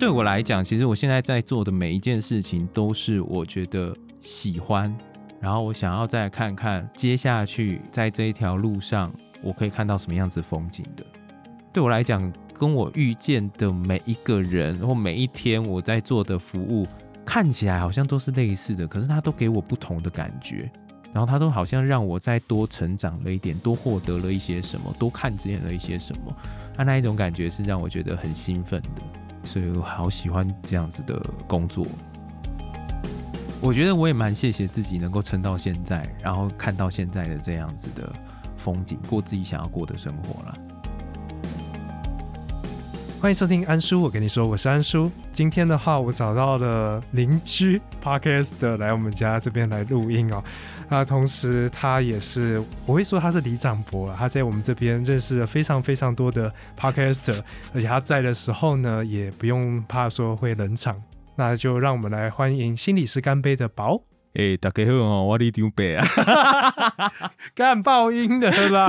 对我来讲，其实我现在在做的每一件事情都是我觉得喜欢，然后我想要再看看接下去在这一条路上我可以看到什么样子风景的。对我来讲，跟我遇见的每一个人或每一天我在做的服务，看起来好像都是类似的，可是它都给我不同的感觉，然后它都好像让我再多成长了一点，多获得了一些什么，多看见了一些什么，啊，那一种感觉是让我觉得很兴奋的，所以我好喜欢这样子的工作。我觉得我也蛮谢谢自己能够撑到现在，然后看到现在的这样子的风景，过自己想要过的生活了。欢迎收听安叔，我跟你说，我是安叔。今天的话，我找到了邻居 Podcast 来我们家这边来录音哦。那同时，他也是我会说他是李长博，他在我们这边认识了非常非常多的 Podcaster，而且他在的时候呢，也不用怕说会冷场。那就让我们来欢迎心理师干杯的宝。哎，大家好哦，我李张伯啊，干爆音的啦，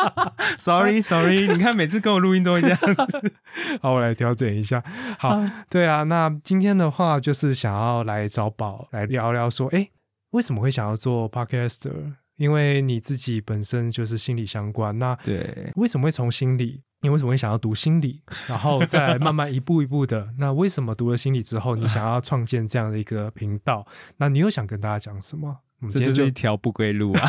sorry sorry，你看每次跟我录音都会这样子，好，我来调整一下。好，对啊，那今天的话就是想要来找宝来聊聊，说，哎，为什么会想要做 podcaster？因为你自己本身就是心理相关，那对，为什么会从心理？你为什么会想要读心理，然后再慢慢一步一步的？那为什么读了心理之后，你想要创建这样的一个频道？那你又想跟大家讲什么？我们这就是一条不归路啊！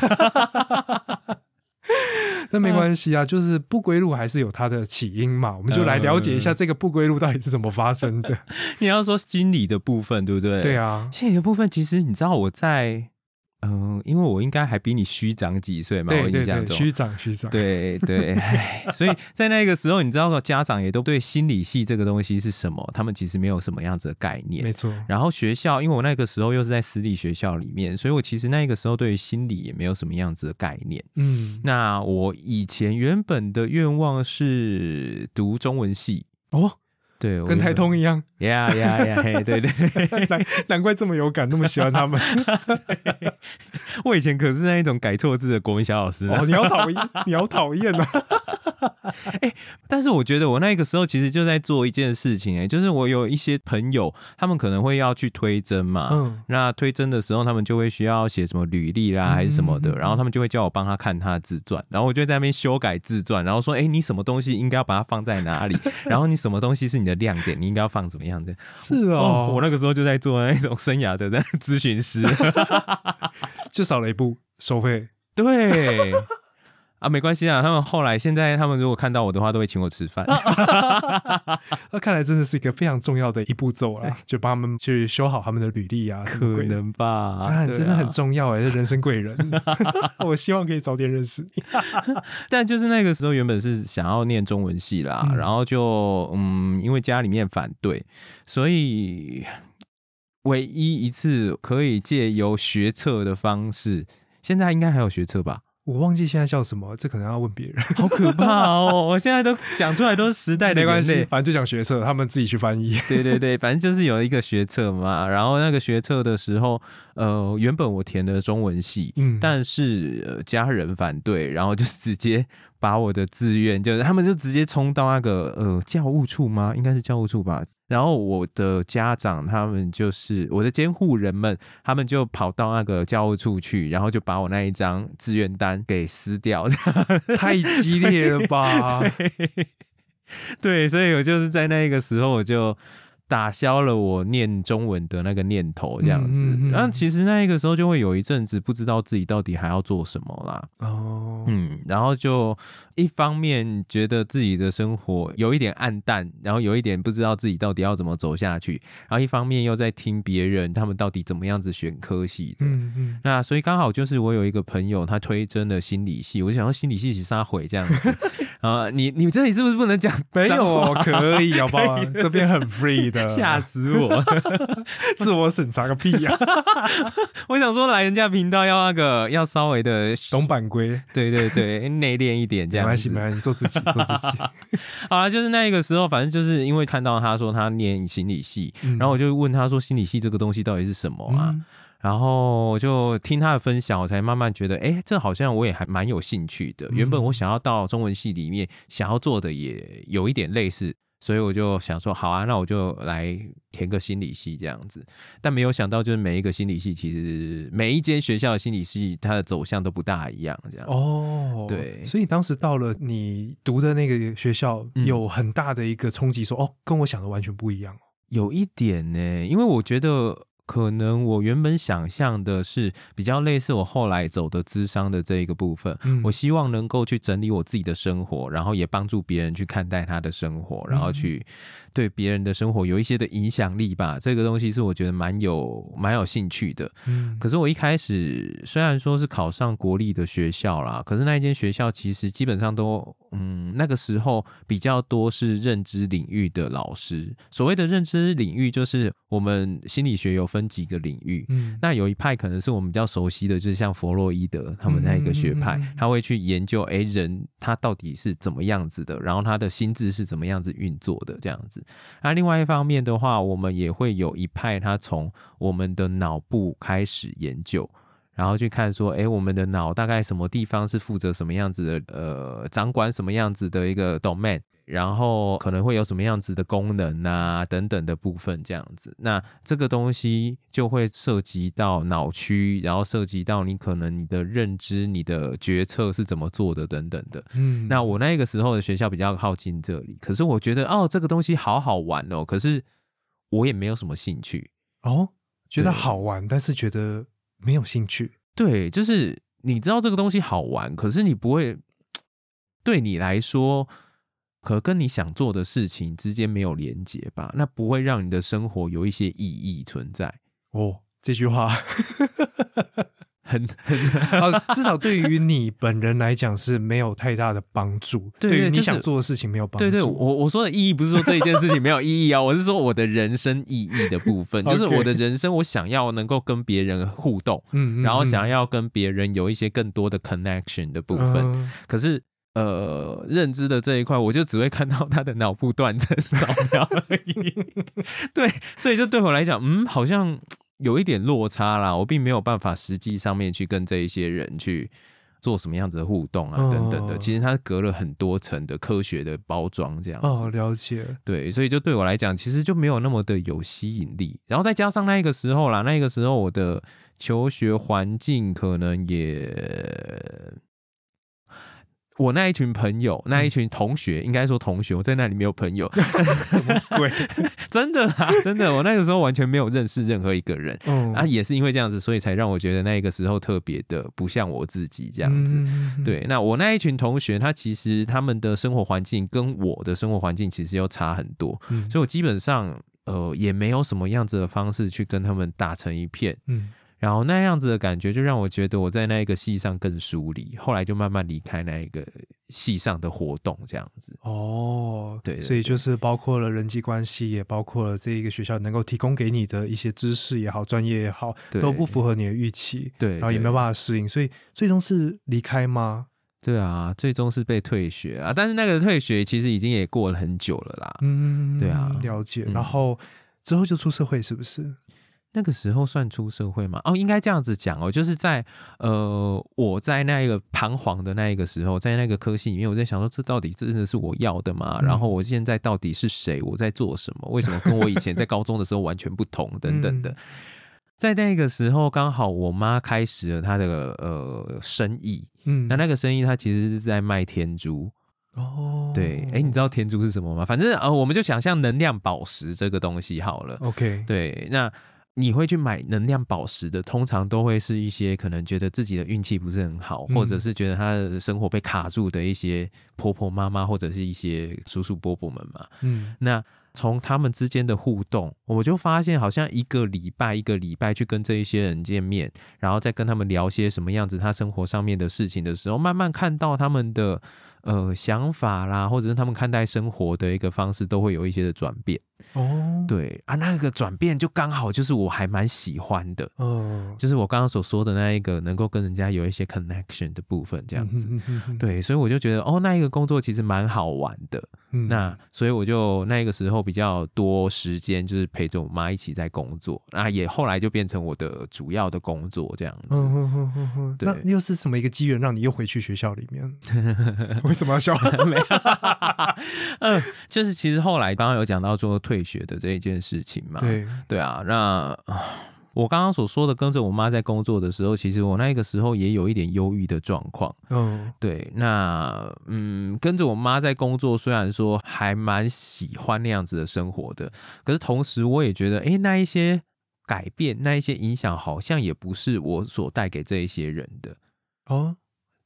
那没关系啊，就是不归路还是有它的起因嘛。我们就来了解一下这个不归路到底是怎么发生的。你要说心理的部分，对不对？对啊，心理的部分，其实你知道我在。嗯，因为我应该还比你虚长几岁嘛，我印象中虚长虚长，对对，所以在那个时候，你知道家长也都对心理系这个东西是什么，他们其实没有什么样子的概念，没错。然后学校，因为我那个时候又是在私立学校里面，所以我其实那个时候对于心理也没有什么样子的概念。嗯，那我以前原本的愿望是读中文系哦。对，跟台通一样，呀呀呀，嘿，对对，难难怪这么有感，那么喜欢他们。我以前可是那一种改错字的国文小老师哦，你好讨厌，你好讨厌啊！哎，但是我觉得我那个时候其实就在做一件事情，哎，就是我有一些朋友，他们可能会要去推甄嘛，嗯，那推甄的时候，他们就会需要写什么履历啦，还是什么的，然后他们就会叫我帮他看他的自传，然后我就在那边修改自传，然后说，哎，你什么东西应该要把它放在哪里？然后你什么东西是你的亮点，你应该要放怎么样的？是哦，我那个时候就在做那种生涯的咨询师，就少了一步收费，对。啊，没关系啊。他们后来现在，他们如果看到我的话，都会请我吃饭。那看来真的是一个非常重要的一步骤啊，就帮他们去修好他们的履历啊。可能吧？啊，真的很重要哎，是人生贵人。我希望可以早点认识你。但就是那个时候，原本是想要念中文系啦，然后就嗯，因为家里面反对，所以唯一一次可以借由学测的方式，现在应该还有学测吧。我忘记现在叫什么，这可能要问别人。好可怕哦！我现在都讲出来都是时代的没关系，反正就讲学测，他们自己去翻译。对对对，反正就是有一个学测嘛。然后那个学测的时候，呃，原本我填的中文系，嗯，但是家人反对，然后就直接把我的志愿，就是他们就直接冲到那个呃教务处吗？应该是教务处吧。然后我的家长他们就是我的监护人们，他们就跑到那个教务处去，然后就把我那一张志愿单给撕掉，太激烈了吧？对，所以我就是在那个时候我就。打消了我念中文的那个念头，这样子。然后其实那一个时候就会有一阵子不知道自己到底还要做什么啦。哦，嗯，然后就一方面觉得自己的生活有一点暗淡，然后有一点不知道自己到底要怎么走下去。然后一方面又在听别人他们到底怎么样子选科系的。嗯嗯。那所以刚好就是我有一个朋友他推真的心理系，我就想要心理系是啥毁这样子。啊，你你这里是不是不能讲？没有，可以好不好？这边很 free。吓死我！自我审查个屁呀！我想说来人家频道要那个要稍微的 懂版规，对对对，内敛一点这样。没关系，没关系，做自己，做自己。好了，就是那个时候，反正就是因为看到他说他念心理系，然后我就问他说心理系这个东西到底是什么啊？然后我就听他的分享，我才慢慢觉得，哎，这好像我也还蛮有兴趣的。原本我想要到中文系里面想要做的也有一点类似。所以我就想说，好啊，那我就来填个心理系这样子。但没有想到，就是每一个心理系，其实每一间学校的心理系，它的走向都不大一样，这样。哦，对所以当时到了你读的那个学校，嗯有很大的一个冲击，说哦，跟我想的完全不一样。有一点呢，因为我觉得可能我原本想象的是比较类似我后来走的智商的这一个部分。嗯我希望能够去整理我自己的生活，然后也帮助别人去看待他的生活，然后去对别人的生活有一些的影响力吧。这个东西是我觉得蛮有蛮有兴趣的。嗯，可是我一开始虽然说是考上国立的学校啦，可是那一间学校其实基本上都，嗯，那个时候比较多是认知领域的老师。所谓的认知领域，就是我们心理学有分几个领域。嗯那有一派可能是我们比较熟悉的，就是像弗洛伊德他们那一个学派嗯嗯嗯嗯，他会去研究，诶人他到底是怎么样子的，然后他的心智是怎么样子运作的这样子。那另外一方面的话，我们也会有一派，他从我们的脑部开始研究，然后去看说，诶，我们的脑大概什么地方是负责什么样子的，呃，掌管什么样子的一个 domain。然后可能会有什么样子的功能啊，等等的部分，这样子。那这个东西就会涉及到脑区，然后涉及到你可能你的认知、你的决策是怎么做的等等的。嗯那我那个时候的学校比较靠近这里，可是我觉得哦，这个东西好好玩哦，可是我也没有什么兴趣。哦，觉得好玩，但是觉得没有兴趣。对，就是你知道这个东西好玩，可是你不会 对你来说，可跟你想做的事情之间没有连接吧？那不会让你的生活有一些意义存在。哦，这句话，很很啊，至少对于你本人来讲是没有太大的帮助。于你对对就是想做的事情没有帮助。对对，我我说的意义不是说这一件事情没有意义啊，我是说我的人生意义的部分，就是我的人生，我想要能够跟别人互动，嗯，嗯然后想要要跟别人有一些更多的 connection 的部分。嗯可是呃，认知的这一块，我就只会看到他的脑部断层扫描而已。对，所以就对我来讲，嗯，好像有一点落差啦。我并没有办法实际上面去跟这一些人去做什么样子的互动啊，等等的。哦其实它隔了很多层的科学的包装，这样子。哦，了解。对，所以就对我来讲，其实就没有那么的有吸引力。然后再加上那个时候啦，那个时候我的求学环境可能也，我那一群朋友，那一群同学，应该说同学，我在那里没有朋友，什么鬼？真的啊，真的，我那个时候完全没有认识任何一个人。嗯啊，也是因为这样子，所以才让我觉得那个时候特别的不像我自己这样子。嗯对，那我那一群同学，他其实他们的生活环境跟我的生活环境其实又差很多，嗯所以我基本上呃也没有什么样子的方式去跟他们打成一片，嗯然后那样子的感觉就让我觉得我在那一个系上更疏离，后来就慢慢离开那一个系上的活动，这样子。哦，对对所以就是包括了人际关系，也包括了这一个学校能够提供给你的一些知识也好、专业也好，都不符合你的预期，对对然后也没有办法适应，所以最终是离开吗？对啊，最终是被退学啊，但是那个退学其实已经也过了很久了啦。嗯，对啊了解。嗯然后之后就出社会，是不是？那个时候算出社会吗？哦，应该这样子讲哦，就是在呃，我在那一个彷徨的那一个时候，在那个科系里面，我在想说，这到底真的是我要的吗？嗯然后我现在到底是谁？我在做什么？为什么跟我以前在高中的时候完全不同？等等的。嗯在那个时候，刚好我妈开始了她的呃生意，嗯，那那个生意她其实是在卖天珠。哦，对，哎，你知道天珠是什么吗？反正呃，我们就想象能量宝石这个东西好了。OK，对，那你会去买能量宝石的，通常都会是一些可能觉得自己的运气不是很好，嗯或者是觉得他的生活被卡住的一些婆婆妈妈或者是一些叔叔伯伯们嘛。嗯那从他们之间的互动，我就发现好像一个礼拜一个礼拜去跟这一些人见面，然后再跟他们聊些什么样子他生活上面的事情的时候，慢慢看到他们的呃想法啦，或者是他们看待生活的一个方式，都会有一些的转变。哦，，对啊，那个转变就刚好就是我还蛮喜欢的，嗯，就是我刚刚所说的那一个能够跟人家有一些 connection 的部分，这样子。对，所以我就觉得哦，那一个工作其实蛮好玩的。嗯那所以我就那个时候比较多时间，就是陪着我妈一起在工作，那也后来就变成我的主要的工作这样子。对那又是什么一个机缘让你又回去学校里面？为什么要笑？没有，嗯，就是其实后来刚刚有讲到说退学的这一件事情嘛，对，对啊，那啊我刚刚所说的跟着我妈在工作的时候，其实我那个时候也有一点忧郁的状况。嗯对，那嗯，跟着我妈在工作，虽然说还蛮喜欢那样子的生活的，可是同时我也觉得，诶，那一些改变，那一些影响，好像也不是我所带给这一些人的。哦，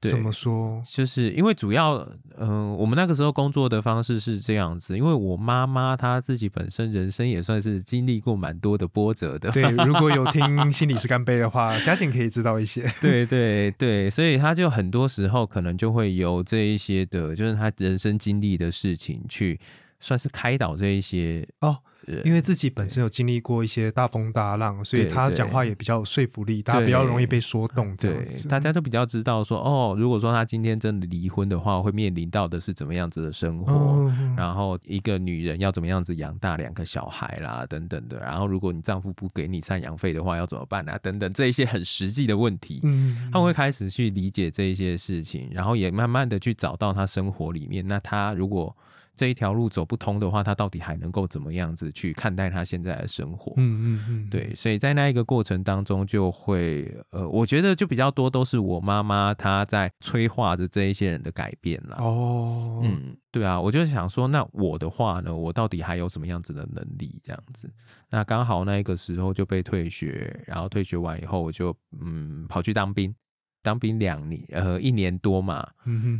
对，怎么说？就是因为主要，嗯、我们那个时候工作的方式是这样子，因为我妈妈她自己本身人生也算是经历过蛮多的波折的，对，如果有 听心理师干杯的话，嘉景可以知道一些。对对对，所以她就很多时候可能就会由这一些的，就是她人生经历的事情去算是开导这一些哦，人，因为自己本身有经历过一些大风大浪，所以他讲话也比较有说服力，大家比较容易被说动。这对，大家都比较知道说，哦，如果说他今天真的离婚的话，会面临到的是怎么样子的生活。嗯，然后一个女人要怎么样子养大两个小孩啦，等等的。然后如果你丈夫不给你赡养费的话，要怎么办啊？等等这一些很实际的问题，嗯，他会开始去理解这一些事情，然后也慢慢的去找到他生活里面，那他如果这一条路走不通的话，他到底还能够怎么样子去看待他现在的生活？嗯嗯嗯，对，所以在那一个过程当中，就会呃，我觉得就比较多都是我妈妈她在催化着这一些人的改变啦。哦，嗯，对啊，我就想说，那我的话呢，我到底还有什么样子的能力？这样子，那刚好那个时候就被退学，然后退学完以后，我就嗯跑去当兵，当兵两年，呃，一年多嘛，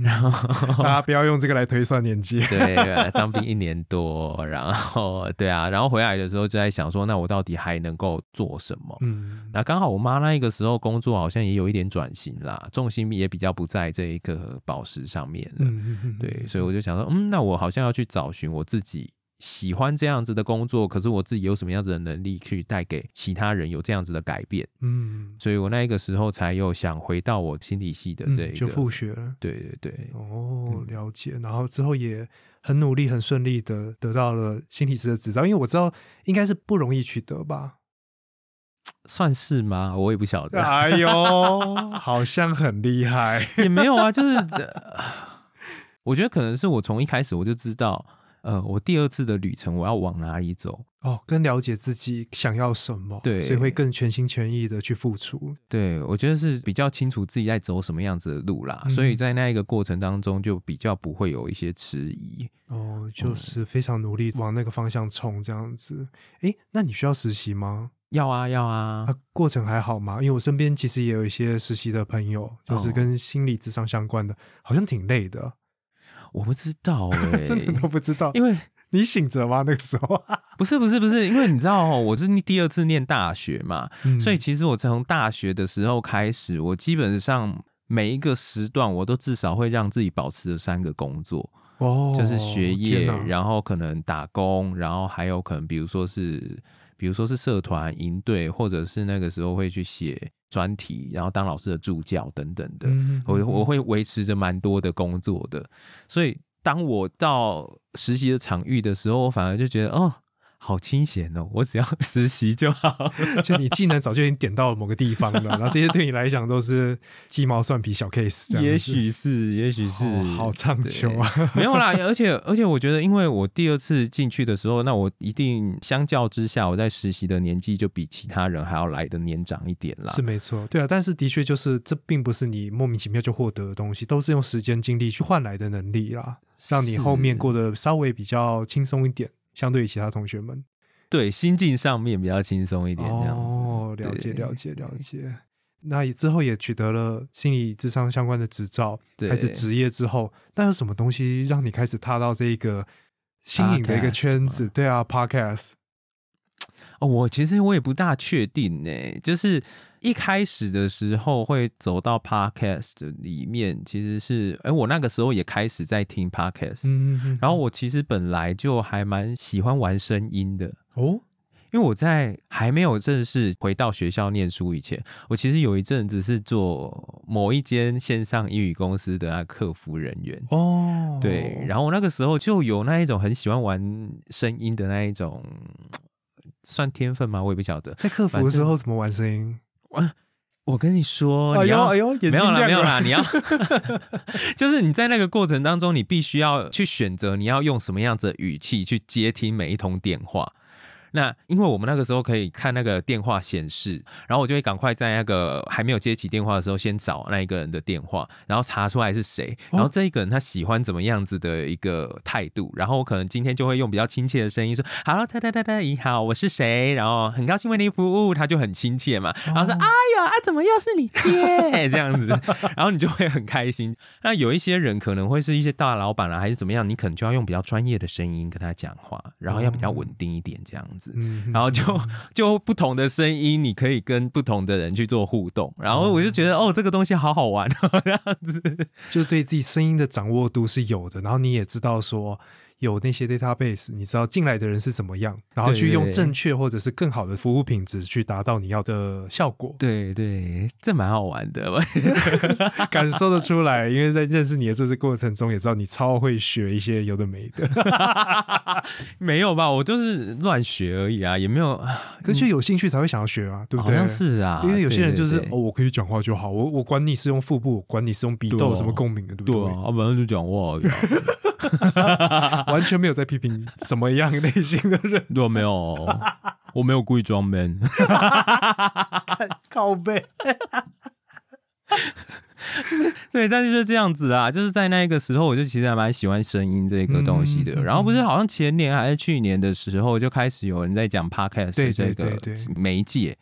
然后大家不要用这个来推算年纪。对，当兵一年多，然后对啊，然后回来的时候就在想说，那我到底还能够做什么？嗯，那刚好我妈那个时候工作好像也有一点转型啦，重心也比较不在这一个宝石上面了。对，所以我就想说，嗯，那我好像要去找寻我自己喜欢这样子的工作，可是我自己有什么样子的能力去带给其他人有这样子的改变，嗯，所以我那个时候才又想回到我心理系的这一个，嗯就复学了。对对对，哦，嗯了解。然后之后也很努力、很顺利的得到了心理师的执照，因为我知道应该是不容易取得吧。算是吗？我也不晓得，哎呦，好像很厉害。也没有啊，就是、呃我觉得可能是我从一开始我就知道，呃，我第二次的旅程我要往哪里走。哦，更了解自己想要什么，对所以会更全心全意的去付出。对，我觉得是比较清楚自己在走什么样子的路啦，嗯所以在那一个过程当中就比较不会有一些迟疑。哦，嗯就是非常努力往那个方向冲，这样子。诶，那你需要实习吗？要啊，要啊啊，，过程还好吗？因为我身边其实也有一些实习的朋友，就是哦跟心理智商相关的，好像挺累的，我不知道哎、真的都不知道。因为 你醒着吗？那个时候，不是不是不是，因为你知道哦，我是第二次念大学嘛，嗯所以其实我从大学的时候开始，我基本上每一个时段我都至少会让自己保持着三个工作，哦，就是学业，然后可能打工，然后还有可能比如说是，比如说是社团营队，或者是那个时候会去写专题，然后当老师的助教等等的。嗯我我会维持着蛮多的工作的，所以当我到实习的场域的时候，我反而就觉得哦，好清闲哦，我只要 实习就好。就你技能早就已经点到了某个地方了，然后这些对你来讲都是鸡毛蒜皮小 case，也许是，也许是，哦好唱秋啊，没有啦，而且而且我觉得，因为我第二次进去的时候，那我一定相较之下，我在实习的年纪就比其他人还要来的年长一点啦。是。没错，对啊，但是的确就是这并不是你莫名其妙就获得的东西，都是用时间精力去换来的能力啦，让你后面过得稍微比较轻松一点，相对于其他同学们。对心境上面比较轻松一点，这样子。哦，了解对了解了解。那也之后也取得了心理智商相关的执照，对开始职业之后，那有什么东西让你开始踏到这一个新颖的一个圈子？对啊，podcast，哦，我其实我也不大确定呢，就是一开始的时候会走到 podcast 里面，其实是，哎，我那个时候也开始在听 podcast，嗯嗯然后我其实本来就还蛮喜欢玩声音的。哦，因为我在还没有正式回到学校念书以前，我其实有一阵子是做某一间线上英语公司的那客服人员。哦，对，然后我那个时候就有那一种很喜欢玩声音的那一种，算天分吗？我也不晓得。在客服的时候怎么玩声音？我我跟你说，哎你要呦哎呦，没有啦，没有啦，你要 就是你在那个过程当中，你必须要去选择你要用什么样子的语气去接听每一通电话。那因为我们那个时候可以看那个电话显示，然后我就会赶快在那个还没有接起电话的时候，先找那一个人的电话，然后查出来是谁，然后这一个人他喜欢怎么样子的一个态度，然后我可能今天就会用比较亲切的声音说：“Hello，太太太太，你好，我是谁？”然后很高兴为您服务，他就很亲切嘛，然后说：“哎呀，啊，怎么又是你接？”这样子，然后你就会很开心。那有一些人可能会是一些大老板啊，还是怎么样，你可能就要用比较专业的声音跟他讲话，然后要比较稳定一点这样子。嗯然后就 就不同的声音，你可以跟不同的人去做互动，然后我就觉得哦，这个东西好好玩哦，这样子。就对自己声音的掌握度是有的，然后你也知道说有那些 database，你知道进来的人是怎么样，然后去用正确或者是更好的服务品质去达到你要的效果，对对，这蛮好玩的。感受得出来。因为在认识你的这次过程中，也知道你超会学一些有的没的，没有吧？我就是乱学而已啊，也没有。可是就有兴趣才会想要学啊，对不对？好像是啊，因为有些人就是哦，我可以讲话就好，我我管你是用腹部，我管你是用鼻窦什么共鸣的，对不对？对啊，反正就讲话而已啊。完全没有在批评什么样类型的人，对啊，没有，我没有故意装 man。靠背。对，但是就这样子啊，就是在那个时候，我就其实还蛮喜欢声音这个东西的。然后不是好像前年还是去年的时候，就开始有人在讲 podcast 对这个媒介。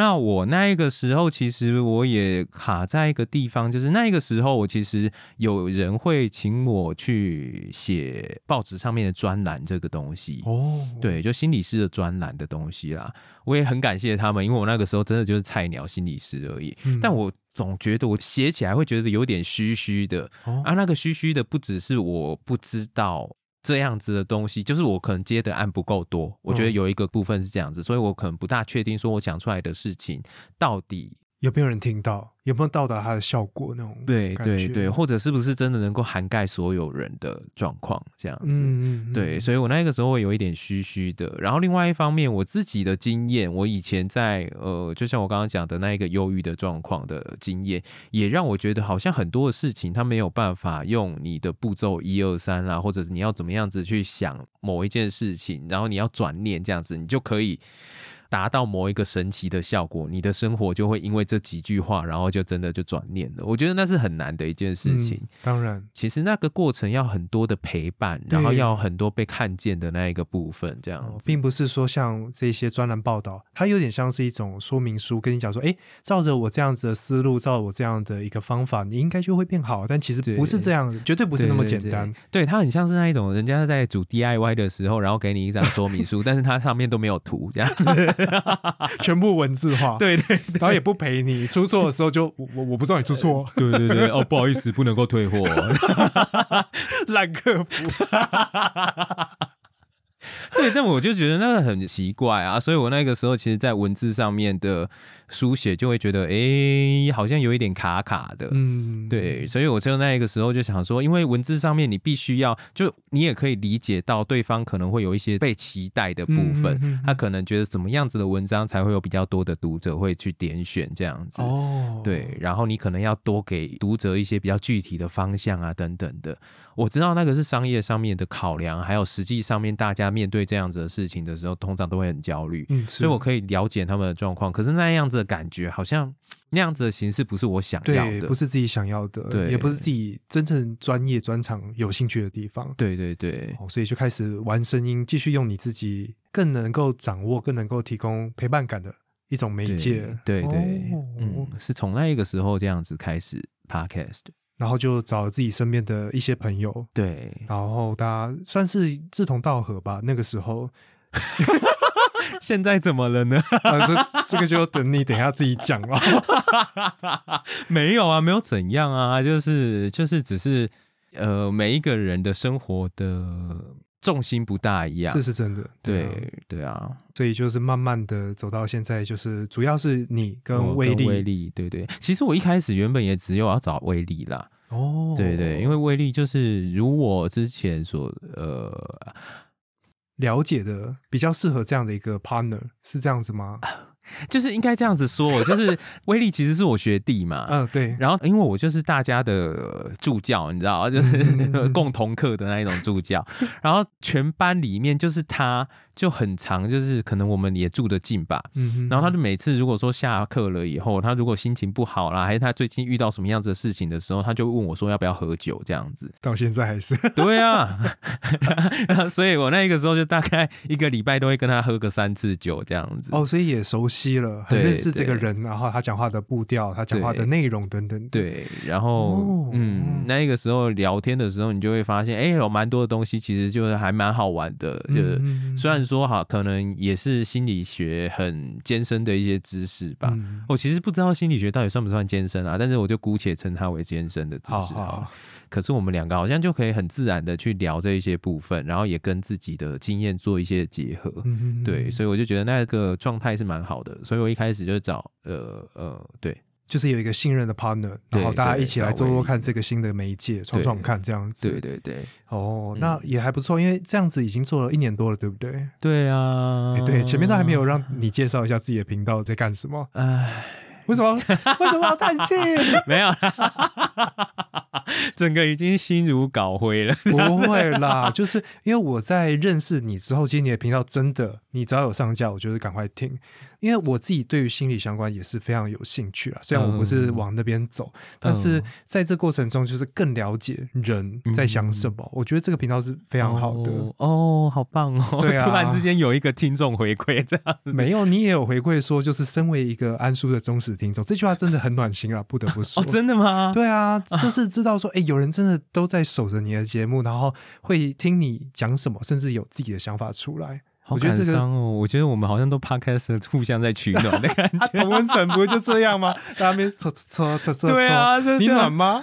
那我那一个时候，其实我也卡在一个地方，就是那一个时候，我其实有人会请我去写报纸上面的专栏这个东西。哦，对，就心理师的专栏的东西啦，我也很感谢他们，因为我那个时候真的就是菜鸟心理师而已。嗯。但我总觉得我写起来会觉得有点虚虚的。哦。啊，那个虚虚的不只是我不知道这样子的东西，就是我可能接的案不够多，我觉得嗯。有一个部分是这样子，所以我可能不大确定说我讲出来的事情到底有没有人听到？有没有到达它的效果？那种对对对，或者是不是真的能够涵盖所有人的状况这样子。嗯嗯，对，所以我那个时候会有一点虚虚的。然后另外一方面，我自己的经验，我以前在呃，就像我刚刚讲的那一个忧郁的状况的经验，也让我觉得好像很多的事情，它没有办法用你的步骤一二三啦，或者是你要怎么样子去想某一件事情，然后你要转念这样子，你就可以。达到某一个神奇的效果，你的生活就会因为这几句话，然后就真的就转念了。我觉得那是很难的一件事情。嗯当然，其实那个过程要很多的陪伴，然后要很多被看见的那一个部分，这样哦子。并不是说像这些专栏报道，它有点像是一种说明书，跟你讲说，哎，照着我这样子的思路，照我这样的一个方法，你应该就会变好。但其实不是这样的，绝对不是那么简单。对对，它很像是那一种人家在组 DIY 的时候，然后给你一张说明书，但是它上面都没有图，这样。全部文字化，对对然后也不陪你，出错的时候就我我我不知道你出错，对对对，哦，不好意思，不能够退货。烂客服。对，但我就觉得那个很奇怪啊，所以我那个时候其实，在文字上面的书写就会觉得，哎，好像有一点卡卡的。嗯，对，所以我就那个时候就想说，因为文字上面你必须要，就你也可以理解到对方可能会有一些被期待的部分，嗯嗯嗯嗯他可能觉得怎么样子的文章才会有比较多的读者会去点选这样子。哦，对，然后你可能要多给读者一些比较具体的方向啊，等等的。我知道那个是商业上面的考量，还有实际上面大家面对这样子的事情的时候，通常都会很焦虑。嗯，所以我可以了解他们的状况，可是那样子的感觉，好像那样子的形式不是我想要，的，不是自己想要的，对也不是自己真正专业专长有兴趣的地方。对对对，哦，所以就开始玩声音，继续用你自己更能够掌握、更能够提供陪伴感的一种媒对介。对对，哦嗯，是从那一个时候这样子开始 podcast 的。然后就找了自己身边的一些朋友，对，然后大家算是志同道合吧。那个时候 现在怎么了呢？啊，这这个就等你等一下自己讲了。没有啊，没有怎样啊，就是就是只是呃，每一个人的生活的重心不大一样这。是真的。啊对对啊，所以就是慢慢的走到现在，就是主要是你跟威力。威力，对对。其实我一开始原本也只有要找威力啦，哦，对对，因为威力就是如我之前所呃了解的比较适合这样的一个 partner，是这样子吗？就是应该这样子说，就是 威力其实是我学弟嘛，嗯，对。然后因为我就是大家的助教，你知道，就是嗯嗯嗯 共同课的那一种助教，然后全班里面就是他就很长，就是可能我们也住得近吧。嗯哼，然后他就每次如果说下课了以后，他如果心情不好啦，还是他最近遇到什么样子的事情的时候，他就问我说要不要喝酒这样子。到现在还是对啊，所以我那个时候就大概一个礼拜都会跟他喝个三次酒这样子。哦，所以也熟悉了，很认识这个人，然后他讲话的步调，他讲话的内容等等。，对，然后、哦嗯，那个时候聊天的时候，你就会发现，哎、有蛮多的东西其实就是还蛮好玩的。就是、嗯虽然说哈，可能也是心理学很艰深的一些知识吧。嗯我其实不知道心理学到底算不算艰深啊，但是我就姑且称它为艰深的知好识好了好，可是我们两个好像就可以很自然的去聊这一些部分，然后也跟自己的经验做一些结合。嗯对，所以我就觉得那个状态是蛮好的，所以我一开始就找呃呃，对就是有一个信任的 partner，然后大家一起来做做看这个新的媒介，闯闯看这样子。对对对哦，嗯那也还不错，因为这样子已经做了一年多了，对不对？对啊哎，，对，前面都还没有让你介绍一下自己的频道在干什么，哎，为什么？为什么要叹气？没有啦，整个已经心如搞灰了。不会啦，就是因为我在认识你之后，其实你的频道真的，你只要有上架，我就是赶快听，因为我自己对于心理相关也是非常有兴趣啊。虽然我不是嗯往那边走，但是在这过程中，就是更了解人在想什么。我觉得这个频道是非常好的。哦哦，好棒哦！对啊 突然之间有一个听众回馈这样子。没有，你也有回馈说，就是身为一个安叔的忠实听众，这句话真的很暖心啊，不得不说。哦，真的吗？对啊，就是知道说，哎、有人真的都在守着你的节目，然后会听你讲什么，甚至有自己的想法出来。好我感伤哦。我觉得我们好像都 podcast 互相在取暖的感 啊，觉。同温层不就这样吗？在那边搓搓搓搓，对啊，就你暖吗？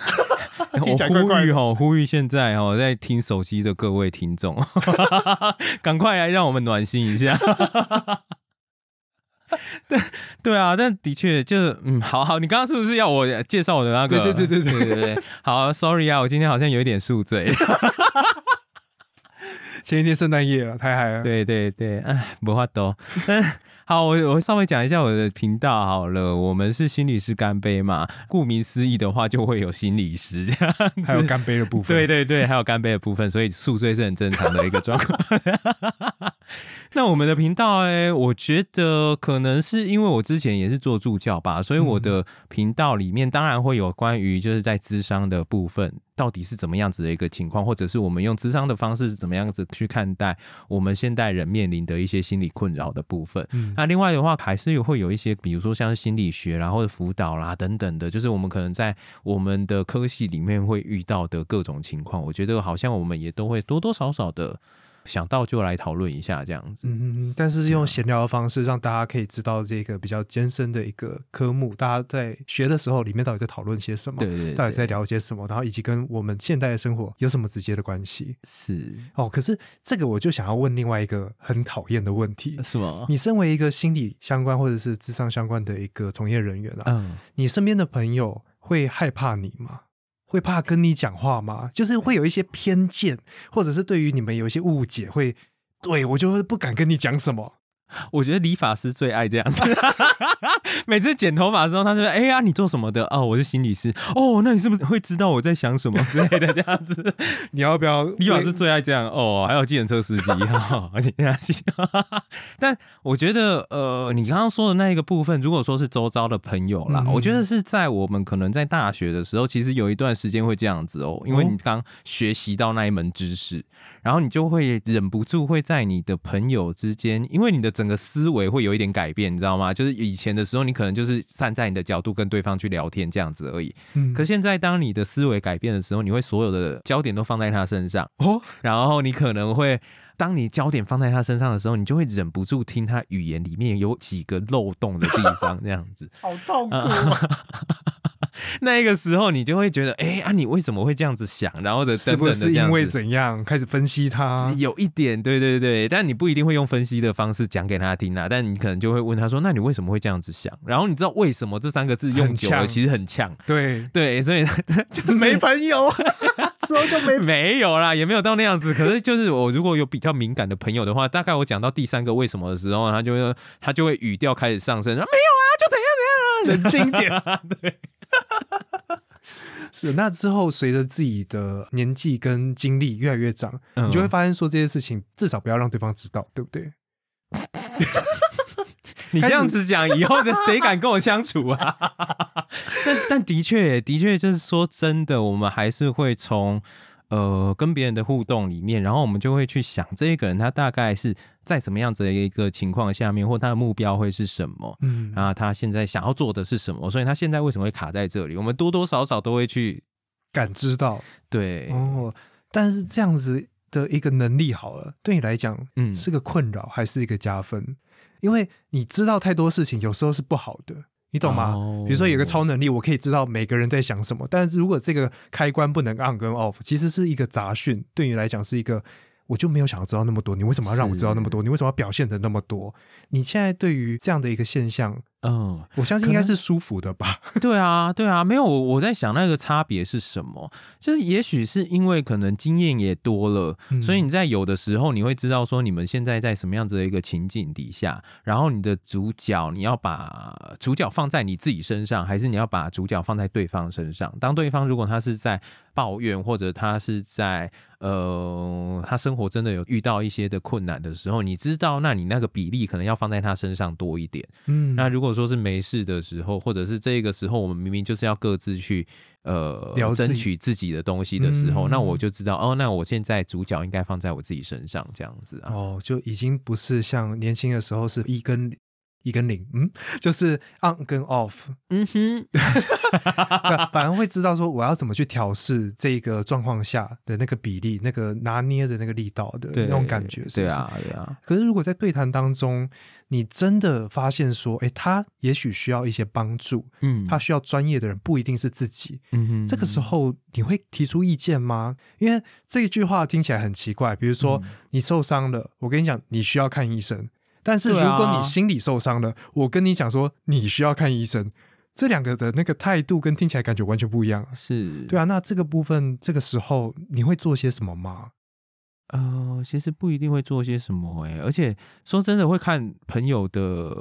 我呼吁哈，呼吁现在哦，在听手机的各位听众，赶快来让我们暖心一下。对对啊，但的确就是嗯，好好，你刚刚是不是要我介绍我的那个？对对对对对对对。好，sorry 啊，我今天好像有一点宿醉。前一天圣诞夜了，太嗨了。，对对对，哎，不话多。嗯，好，我我稍微讲一下我的频道好了。我们是心理师干杯嘛，顾名思义的话，就会有心理师这样子。还有干杯的部分。对对对，还有干杯的部分，所以宿醉是很正常的一个状况。那我们的频道哎，我觉得可能是因为我之前也是做助教吧，所以我的频道里面当然会有关于就是在智商的部分到底是怎么样子的一个情况，或者是我们用智商的方式是怎么样子去看待我们现代人面临的一些心理困扰的部分。嗯，那另外的话，还是有会有一些，比如说像是心理学啦，或者辅导啦等等的，就是我们可能在我们的科系里面会遇到的各种情况，我觉得好像我们也都会多多少少的想到就来讨论一下这样子。嗯嗯嗯，但是是用闲聊的方式，让大家可以知道这个比较艰深的一个科目，大家在学的时候，里面到底在讨论些什么，对对对，到底在聊些什么，然后以及跟我们现代的生活有什么直接的关系。是哦，可是这个我就想要问另外一个很讨厌的问题。是吗？你身为一个心理相关或者是智商相关的一个从业人员啊，嗯，你身边的朋友会害怕你吗？会怕跟你讲话吗？就是会有一些偏见，或者是对于你们有一些误解，会对我就会不敢跟你讲什么。我觉得理发师最爱这样子，每次剪头发的时候，他就说：“哎呀，你做什么的？哦，我是心理师。哦，那你是不是会知道我在想什么之类的？这样子，你要不要？理发师最爱这样哦，还有计程车司机，哈而且这样但我觉得，呃，你刚刚说的那一个部分，如果说是周遭的朋友啦，嗯我觉得是在我们可能在大学的时候，其实有一段时间会这样子哦，因为哦你刚学习到那一门知识，然后你就会忍不住会在你的朋友之间，因为你的整个思维会有一点改变，你知道吗？就是以前的时候，你可能就是站在你的角度跟对方去聊天这样子而已。嗯可现在，当你的思维改变的时候，你会所有的焦点都放在他身上，哦，然后你可能会，当你焦点放在他身上的时候，你就会忍不住听他语言里面有几个漏洞的地方，这样子。好痛苦啊 那个时候，你就会觉得，哎、啊，你为什么会这样子想？然后的是不是因为怎样开始分析他？有一点，对对对，但你不一定会用分析的方式讲给他听啊，但你可能就会问他说：“那你为什么会这样子想？”然后你知道为什么这三个字用久了其实很呛，对，对，所以 就是没朋友，之后就没没有啦，也没有到那样子。可是就是我如果有比较敏感的朋友的话，大概我讲到第三个为什么的时候，他就会他就会语调开始上升，说没有啊，就怎样冷静点。怎样啊，对，是，那之后随着自己的年纪跟经历越来越长，嗯你就会发现说这些事情至少不要让对方知道，对不对？你这样子讲，以后的谁敢跟我相处啊？但但的确，的确就是说真的，我们还是会从呃跟别人的互动里面，然后我们就会去想这个人他大概是在什么样子的一个情况下面，或他的目标会是什么。嗯啊，他现在想要做的是什么？所以他现在为什么会卡在这里？我们多多少少都会去感知到对，哦，但是这样子的一个能力好了，对你来讲，嗯是个困扰还是一个加分？因为你知道太多事情，有时候是不好的。你懂吗？哦比如说有个超能力，我可以知道每个人在想什么，但是如果这个开关不能 on 跟 off，其实是一个杂讯，对你来讲是一个，我就没有想要知道那么多，你为什么要让我知道那么多？你为什么要表现的那么多？你现在对于这样的一个现象，嗯，我相信应该是舒服的吧？对啊，对啊，没有我我在想那个差别是什么？就是也许是因为可能经验也多了，嗯所以你在有的时候你会知道说你们现在在什么样子的一个情境底下，然后你的主角你要把主角放在你自己身上，还是你要把主角放在对方身上？当对方如果他是在抱怨，或者他是在呃他生活真的有遇到一些的困难的时候，你知道，那你那个比例可能要放在他身上多一点。嗯，那如果说是没事的时候，或者是这个时候，我们明明就是要各自去呃自争取自己的东西的时候，嗯那我就知道哦，那我现在主角应该放在我自己身上，这样子啊。哦，就已经不是像年轻的时候是一跟一跟零，嗯，就是 on 跟 off，嗯哼，反而会知道说我要怎么去调试这个状况下的那个比例、那个拿捏的那个力道的那种感觉，是不是。对啊，对啊，可是如果在对谈当中，你真的发现说，哎，他也许需要一些帮助，嗯，他需要专业的人，不一定是自己。嗯哼，这个时候你会提出意见吗？因为这一句话听起来很奇怪，比如说、嗯你受伤了，我跟你讲你需要看医生，但是如果你心理受伤了，我跟你讲说你需要看医生，这两个的那个态度跟听起来感觉完全不一样。是，对啊，那这个部分这个时候你会做些什么吗？呃，其实不一定会做些什么哎、而且说真的，会看朋友的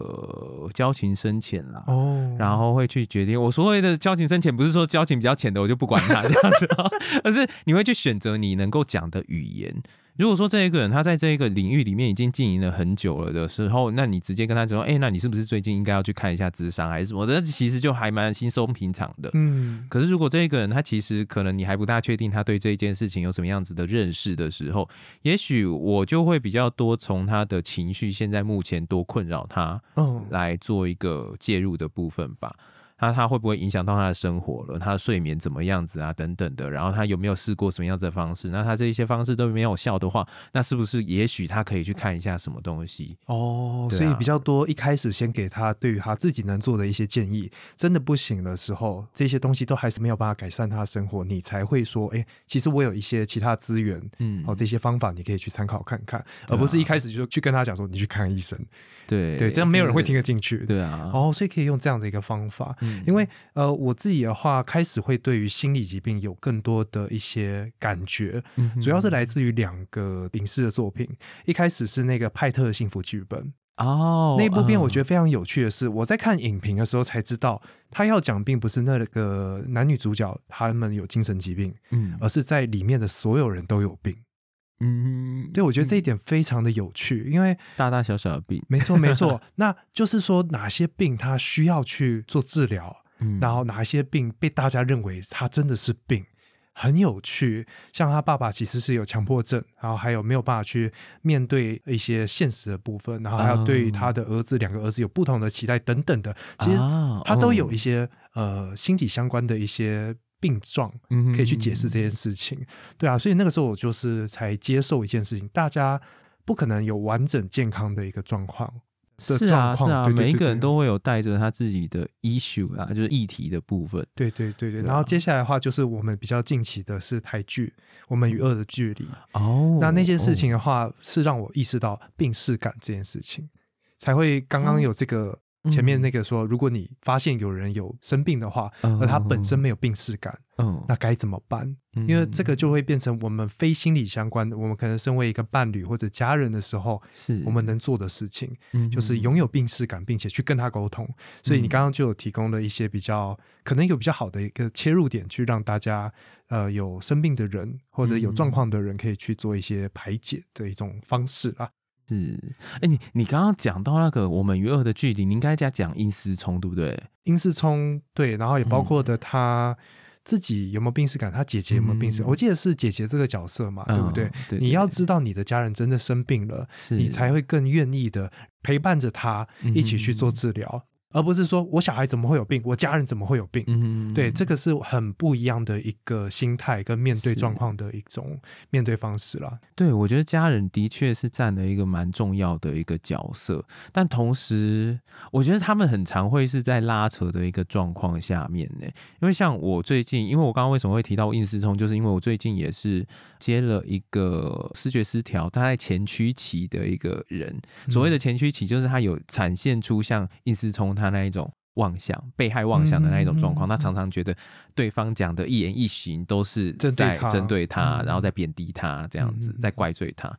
交情深浅啦。哦然后会去决定。我所谓的交情深浅，不是说交情比较浅的我就不管他这样子、哦，而是你会去选择你能够讲的语言。如果说这一个人他在这一个领域里面已经经营了很久了的时候，那你直接跟他说，哎、那你是不是最近应该要去看一下智商还是什么的？其实就还蛮轻松平常的。嗯可是如果这一个人他其实可能你还不大确定他对这一件事情有什么样子的认识的时候，也许我就会比较多从他的情绪现在目前多困扰他，嗯来做一个介入的部分吧。那他会不会影响到他的生活了？他的睡眠怎么样子啊？等等的。然后他有没有试过什么样子的方式？那他这一些方式都没有效的话，那是不是也许他可以去看一下什么东西？哦，啊所以比较多一开始先给他对于他自己能做的一些建议，真的不行的时候，这些东西都还是没有办法改善他的生活，你才会说，哎，其实我有一些其他资源，嗯，哦，这些方法你可以去参考看看，啊而不是一开始就去跟他讲说你去看医生，对对，这样没有人会听。得进去。对啊，哦，所以可以用这样的一个方法，嗯因为呃，我自己的话开始会对于心理疾病有更多的一些感觉，嗯主要是来自于两个影视的作品，一开始是那个派特的幸福剧本，哦，那部片我觉得得非常有趣的是，我在看影评的时候才知道，他要讲并不是那个男女主角他们有精神疾病，嗯而是在里面的所有人都有病。嗯，对我觉得这一点非常的有趣，因为大大小小的病，没错没 错，那就是说哪些病它需要去做治疗，嗯。然后哪一些病被大家认为它真的是病。很有趣。像他爸爸其实是有强迫症，然后还有没有办法去面对一些现实的部分，然后还有对于他的儿子两个儿子有不同的期待等等的，其实啊他都有哦。一些、呃心理相关的一些病状，嗯可以去解释这件事情。对啊，所以那个时候我就是才接受一件事情，大家不可能有完整健康的一个状况。是啊是啊，每一个人都会有带着他自己的 issue 啊，就是议题的部分。对对对对，然后接下来的话就是我们比较近期的是台剧《我们与恶的距离》哦，那那件事情哦的话，是让我意识到病视感这件事情，才会刚刚有这个前面那个说，如果你发现有人有生病的话，嗯而他本身没有病视感，嗯，那该怎么办？因为这个就会变成我们非心理相关的，我们可能身为一个伴侣或者家人的时候，是我们能做的事情，嗯就是拥有病视感，并且去跟他沟通。所以你刚刚就有提供了一些比较可能有比较好的一个切入点，去让大家呃有生病的人或者有状况的人可以去做一些排解的一种方式啦。是，哎、你你刚刚讲到那个我们与恶的距离，你应该在讲殷思聪对不对？殷世聪对，然后也包括的他自己有没有病史感，他姐姐有没有病史我记得是姐姐这个角色嘛，对不对你要知道你的家人真的生病了，是。你才会更愿意的陪伴着他一起去做治疗，而不是说我小孩怎么会有病，我家人怎么会有病？嗯对，这个是很不一样的一个心态跟面对状况的一种面对方式啦。对，我觉得家人的确是占了一个蛮重要的一个角色，但同时，我觉得他们很常会是在拉扯的一个状况下面呢。因为像我最近，因为我刚刚为什么会提到应思聪，就是因为我最近也是接了一个视觉失调，他在前驱期的一个人。所谓的前驱期，就是他有展现出像应思聪他那一种。妄想、被害妄想的那一种状况，嗯嗯嗯他常常觉得对方讲的一言一行都是在针对他然后在贬低他，这样子在怪罪他。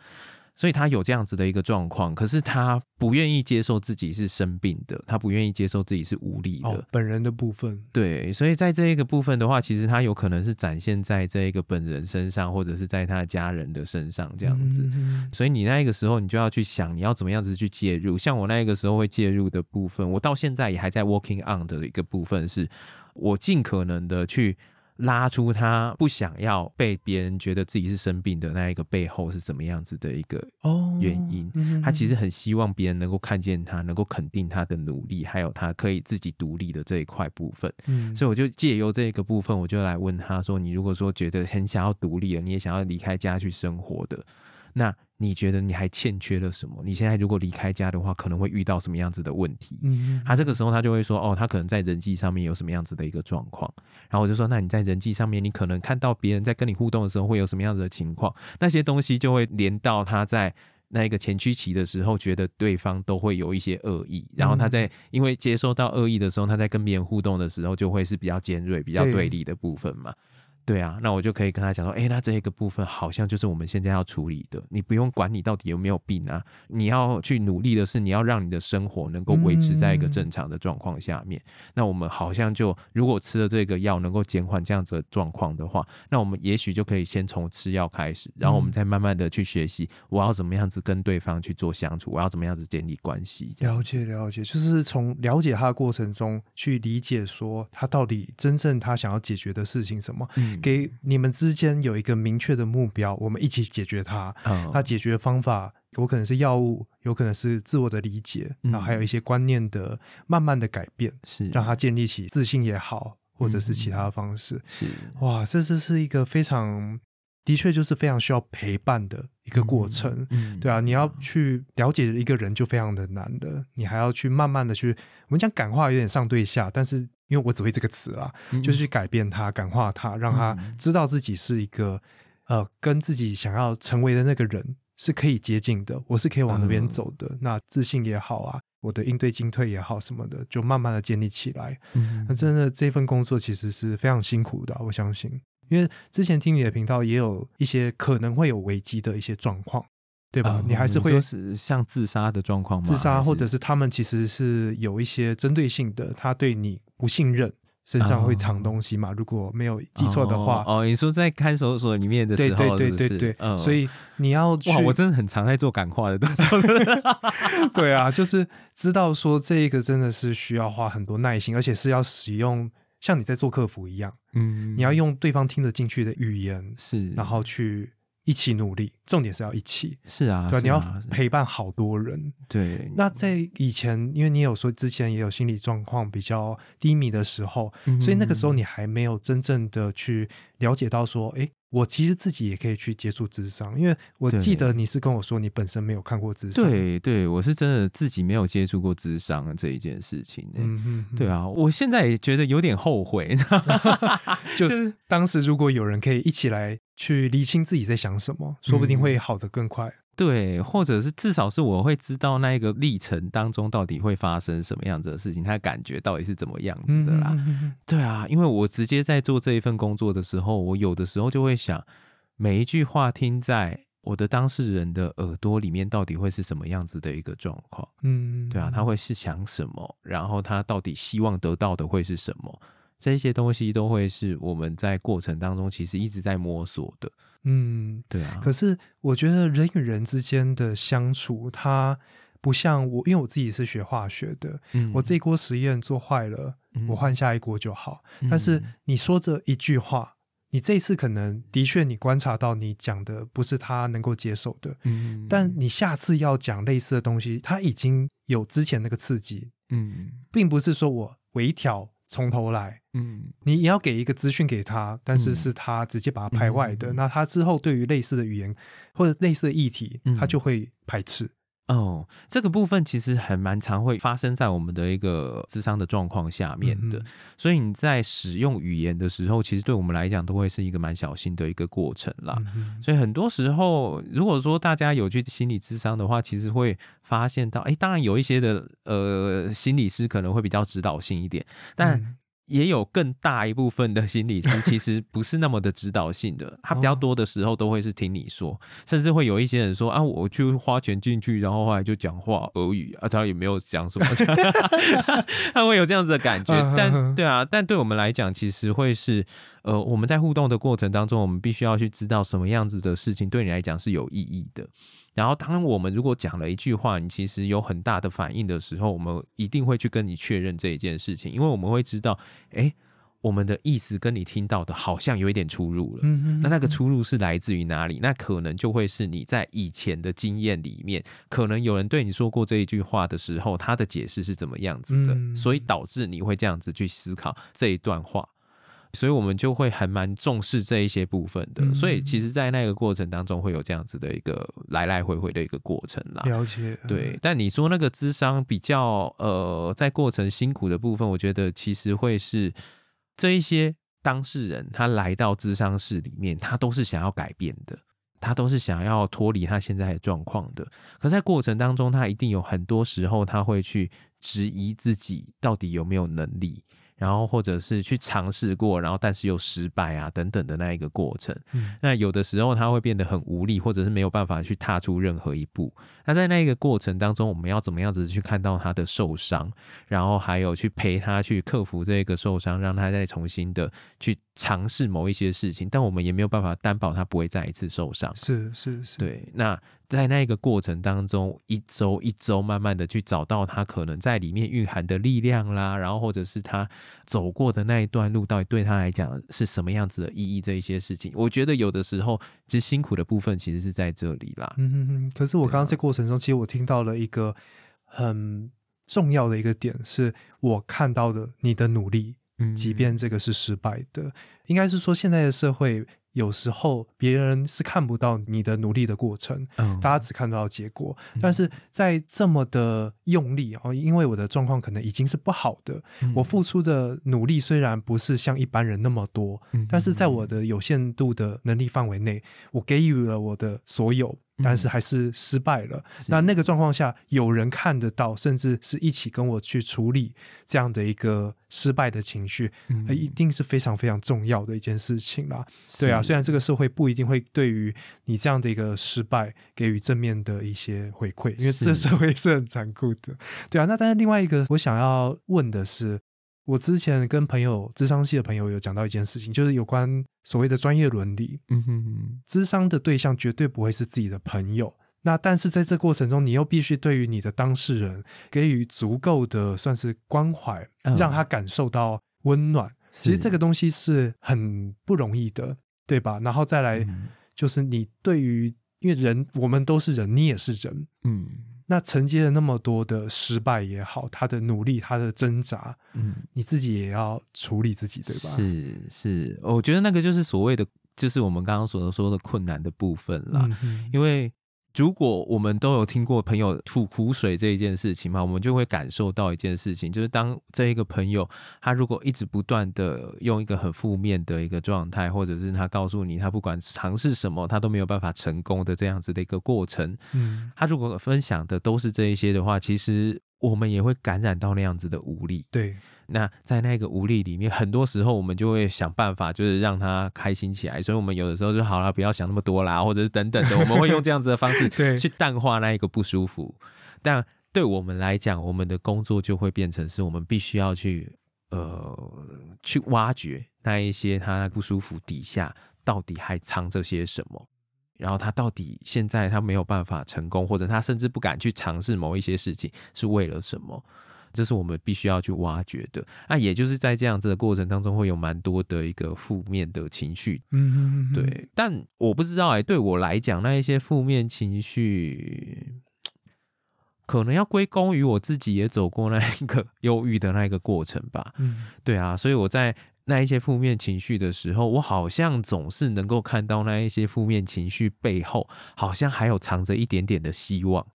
所以他有这样子的一个状况，可是他不愿意接受自己是生病的，他不愿意接受自己是无力的。哦，本人的部分，对，所以在这一个部分的话，其实他有可能是展现在这一个本人身上，或者是在他家人的身上这样子。嗯所以你那一个时候，你就要去想你要怎么样子去介入。像我那一个时候会介入的部分，我到现在也还在 working on 的一个部分是，我尽可能的去拉出他不想要被别人觉得自己是生病的那一个背后是怎么样子的一个哦原因。嗯他其实很希望别人能够看见他，能够肯定他的努力，还有他可以自己独立的这一块部分。嗯所以我就借由这个部分，我就来问他说：“你如果说觉得很想要独立了，你也想要离开家去生活的，那你觉得你还欠缺了什么？你现在如果离开家的话，可能会遇到什么样子的问题？”嗯他这个时候他就会说：“哦，他可能在人际上面有什么样子的一个状况。”然后我就说：“那你在人际上面，你可能看到别人在跟你互动的时候会有什么样子的情况？那些东西就会连到他在。”那一个前驱期的时候，觉得对方都会有一些恶意，然后他在因为接收到恶意的时候，他在跟别人互动的时候，就会是比较尖锐、比较对对立的部分嘛。对啊，那我就可以跟他讲说，哎、那这一个部分好像就是我们现在要处理的，你不用管你到底有没有病啊，你要去努力的是，你要让你的生活能够维持在一个正常的状况下面。那我们好像就如果吃了这个药能够减缓这样子的状况的话，那我们也许就可以先从吃药开始，然后我们嗯再慢慢的去学习，我要怎么样子跟对方去做相处，我要怎么样子建立关系。了解了解，就是从了解他的过程中去理解说他到底真正他想要解决的事情什么，嗯给你们之间有一个明确的目标，我们一起解决它。嗯他解决方法有可能是药物，有可能是自我的理解，嗯然后还有一些观念的慢慢的改变，是让他建立起自信也好，或者是其他的方式。是哇，这这是一个非常的确就是非常需要陪伴的一个过程。嗯对啊，你要去了解一个人就非常的难的，你还要去慢慢的去，我们讲感化有点上对下，但是因为我只会这个词啦，嗯就是去改变他、感化他，让他嗯知道自己是一个呃跟自己想要成为的那个人是可以接近的，我是可以往那边嗯走的。那自信也好啊，我的应对进退也好什么的，就慢慢的建立起来。嗯那真的这份工作其实是非常辛苦的啊、我相信，因为之前听你的频道也有一些可能会有危机的一些状况，对吧？呃你还是会说是像自杀的状况吗？自杀，或者是他们其实是有一些针对性的，他对你不信任，身上会藏东西嘛？如果没有记错的话，哦，哦你说在看守所里面的对对时候，对对对，嗯所以你要去哇，我真的很常在做感化的动作。对啊，就是知道说这个真的是需要花很多耐心，而且是要使用像你在做客服一样，嗯，你要用对方听得进去的语言，是，然后去一起努力。重点是要一起，是啊，对吧，你要陪伴好多人。对，那在以前，因为你有说之前也有心理状况比较低迷的时候，所以那个时候嗯你还没有真正的去了解到说，哎，我其实自己也可以去接触智商，因为我记得你是跟我说你本身没有看过智商，，对对，我是真的自己没有接触过智商这一件事情、欸。嗯嗯，对啊，我现在也觉得有点后悔，就 就是。当时如果有人可以一起来去厘清自己在想什么，说不定会好的更快。对，或者是至少是我会知道那一个历程当中到底会发生什么样子的事情，他的感觉到底是怎么样子的啦。嗯嗯嗯对啊，因为我直接在做这一份工作的时候，我有的时候就会想，每一句话听在我的当事人的耳朵里面，到底会是什么样子的一个状况？嗯，对啊，他会是想什么，然后他到底希望得到的会是什么？这些东西都会是我们在过程当中其实一直在摸索的。嗯。对啊，可是我觉得人与人之间的相处，它不像我，因为我自己是学化学的，嗯我这一锅实验做坏了，嗯我换下一锅就好。嗯但是你说这一句话，你这次可能的确你观察到你讲的不是他能够接受的，嗯但你下次要讲类似的东西，他已经有之前那个刺激，嗯并不是说我微调从头来。嗯你也要给一个资讯给他，但是嗯是他直接把它排外的。嗯那他之后对于类似的语言或者类似的议题，嗯他就会排斥。哦，这个部分其实还蛮常会发生在我们的一个智商的状况下面的，嗯所以你在使用语言的时候，其实对我们来讲都会是一个蛮小心的一个过程啦。嗯所以很多时候，如果说大家有去心理咨商的话，其实会发现到，哎，当然有一些的呃心理师可能会比较指导性一点，但嗯也有更大一部分的心理师 其实不是那么的指导性的，他比较哦多的时候都会是听你说，甚至会有一些人说啊，我去花钱进去，然后后来就讲话俄语啊，他也没有讲什么，他会有这样子的感觉嗯。但对啊，但对我们来讲，其实会是呃，我们在互动的过程当中，我们必须要去知道什么样子的事情对你来讲是有意义的。然后，当我们如果讲了一句话，你其实有很大的反应的时候，我们一定会去跟你确认这一件事情，因为我们会知道，哎，我们的意思跟你听到的好像有一点出入了。嗯那那个出入是来自于哪里？那可能就会是你在以前的经验里面，可能有人对你说过这一句话的时候，他的解释是怎么样子的，嗯所以导致你会这样子去思考这一段话。所以我们就会还蛮重视这一些部分的，嗯所以其实，在那个过程当中，会有这样子的一个来来回回的一个过程啦。了解，对，但你说那个智商比较呃，在过程辛苦的部分，我觉得其实会是这一些当事人他来到智商室里面，他都是想要改变的，他都是想要脱离他现在的状况的。可在过程当中，他一定有很多时候他会去质疑自己到底有没有能力。然后或者是去尝试过，然后但是又失败啊等等的那一个过程，嗯那有的时候他会变得很无力，或者是没有办法去踏出任何一步。那在那一个过程当中，我们要怎么样子去看到他的受伤，然后还有去陪他去克服这个受伤，让他再重新的去尝试某一些事情。但我们也没有办法担保他不会再一次受伤。是是是，对，那在那个过程当中，一周一周慢慢的去找到他可能在里面蕴含的力量啦，然后或者是他走过的那一段路，到底对他来讲是什么样子的意义，这一些事情，我觉得有的时候其实辛苦的部分其实是在这里啦。嗯哼哼。可是我刚刚在过程中，其实我听到了一个很重要的一个点，是我看到的你的努力，嗯即便这个是失败的，应该是说现在的社会有时候别人是看不到你的努力的过程，嗯大家只看到结果。但是在这么的用力哦，因为我的状况可能已经是不好的，嗯我付出的努力虽然不是像一般人那么多，嗯但是在我的有限度的能力范围内，我给予了我的所有。但是还是失败了。是那那个状况下，有人看得到，甚至是一起跟我去处理这样的一个失败的情绪，嗯呃一定是非常非常重要的一件事情啦。对啊，是虽然这个社会不一定会对于你这样的一个失败给予正面的一些回馈，因为这是。社会是很残酷的。对啊，那但是另外一个我想要问的是，我之前跟朋友智商系的朋友有讲到一件事情，就是有关所谓的专业伦理，嗯哼哼，智商的对象绝对不会是自己的朋友。那但是在这过程中，你又必须对于你的当事人给予足够的算是关怀，嗯。让他感受到温暖，其实这个东西是很不容易的，对吧？然后再来嗯就是你对于，因为人我们都是人，你也是人，嗯那承接了那么多的失败也好，他的努力，他的挣扎，嗯，你自己也要处理自己，对吧？是是，我觉得那个就是所谓的，就是我们刚刚所说的困难的部分啦。因为如果我们都有听过朋友吐苦水这一件事情嘛，我们就会感受到一件事情，就是当这一个朋友他如果一直不断的用一个很负面的一个状态，或者是他告诉你他不管尝试什么他都没有办法成功的这样子的一个过程，嗯，他如果分享的都是这一些的话，其实我们也会感染到那样子的无力。对，那在那个无力里面，很多时候我们就会想办法，就是让他开心起来。所以，我们有的时候就好了，不要想那么多啦，或者是等等的，我们会用这样子的方式 对去淡化那一个不舒服。但对我们来讲，我们的工作就会变成是我们必须要去呃去挖掘那一些他不舒服底下到底还藏着些什么。然后他到底现在他没有办法成功，或者他甚至不敢去尝试某一些事情，是为了什么？这是我们必须要去挖掘的。那也就是在这样子的过程当中，会有蛮多的一个负面的情绪。嗯嗯嗯，对，但我不知道哎、对我来讲，那一些负面情绪，可能要归功于我自己也走过那一个 忧郁的那一个过程吧。嗯，对啊，所以我在那一些负面情绪的时候，我好像总是能够看到那一些负面情绪背后，好像还有藏着一点点的希望。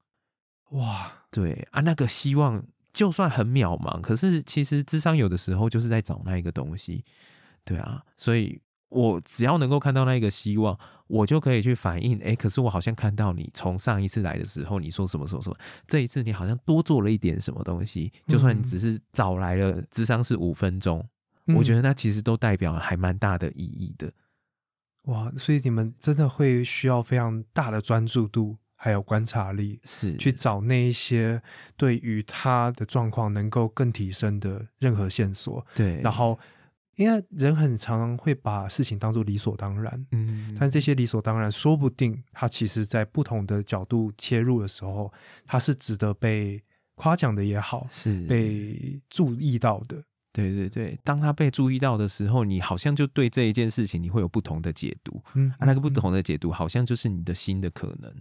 哇，对啊，那个希望就算很渺茫，可是其实智商有的时候就是在找那一个东西。对啊，所以我只要能够看到那一个希望，我就可以去反映。哎，可是我好像看到你从上一次来的时候，你说什么什么什么，这一次你好像多做了一点什么东西。就算你只是早来了智商是五分钟，我觉得得那其实都代表还蛮大的意义的。哇，所以你们真的会需要非常大的专注度，还有观察力，是去找那一些对于他的状况能够更提升的任何线索，对，然后。因为人很常会把事情当做理所当然，嗯，但这些理所当然，说不定他其实在不同的角度切入的时候，他是值得被夸奖的也好，是被注意到的。对对对，当他被注意到的时候，你好像就对这一件事情你会有不同的解读，嗯，啊，那个不嗯，同的解读好像就是你的新的可能。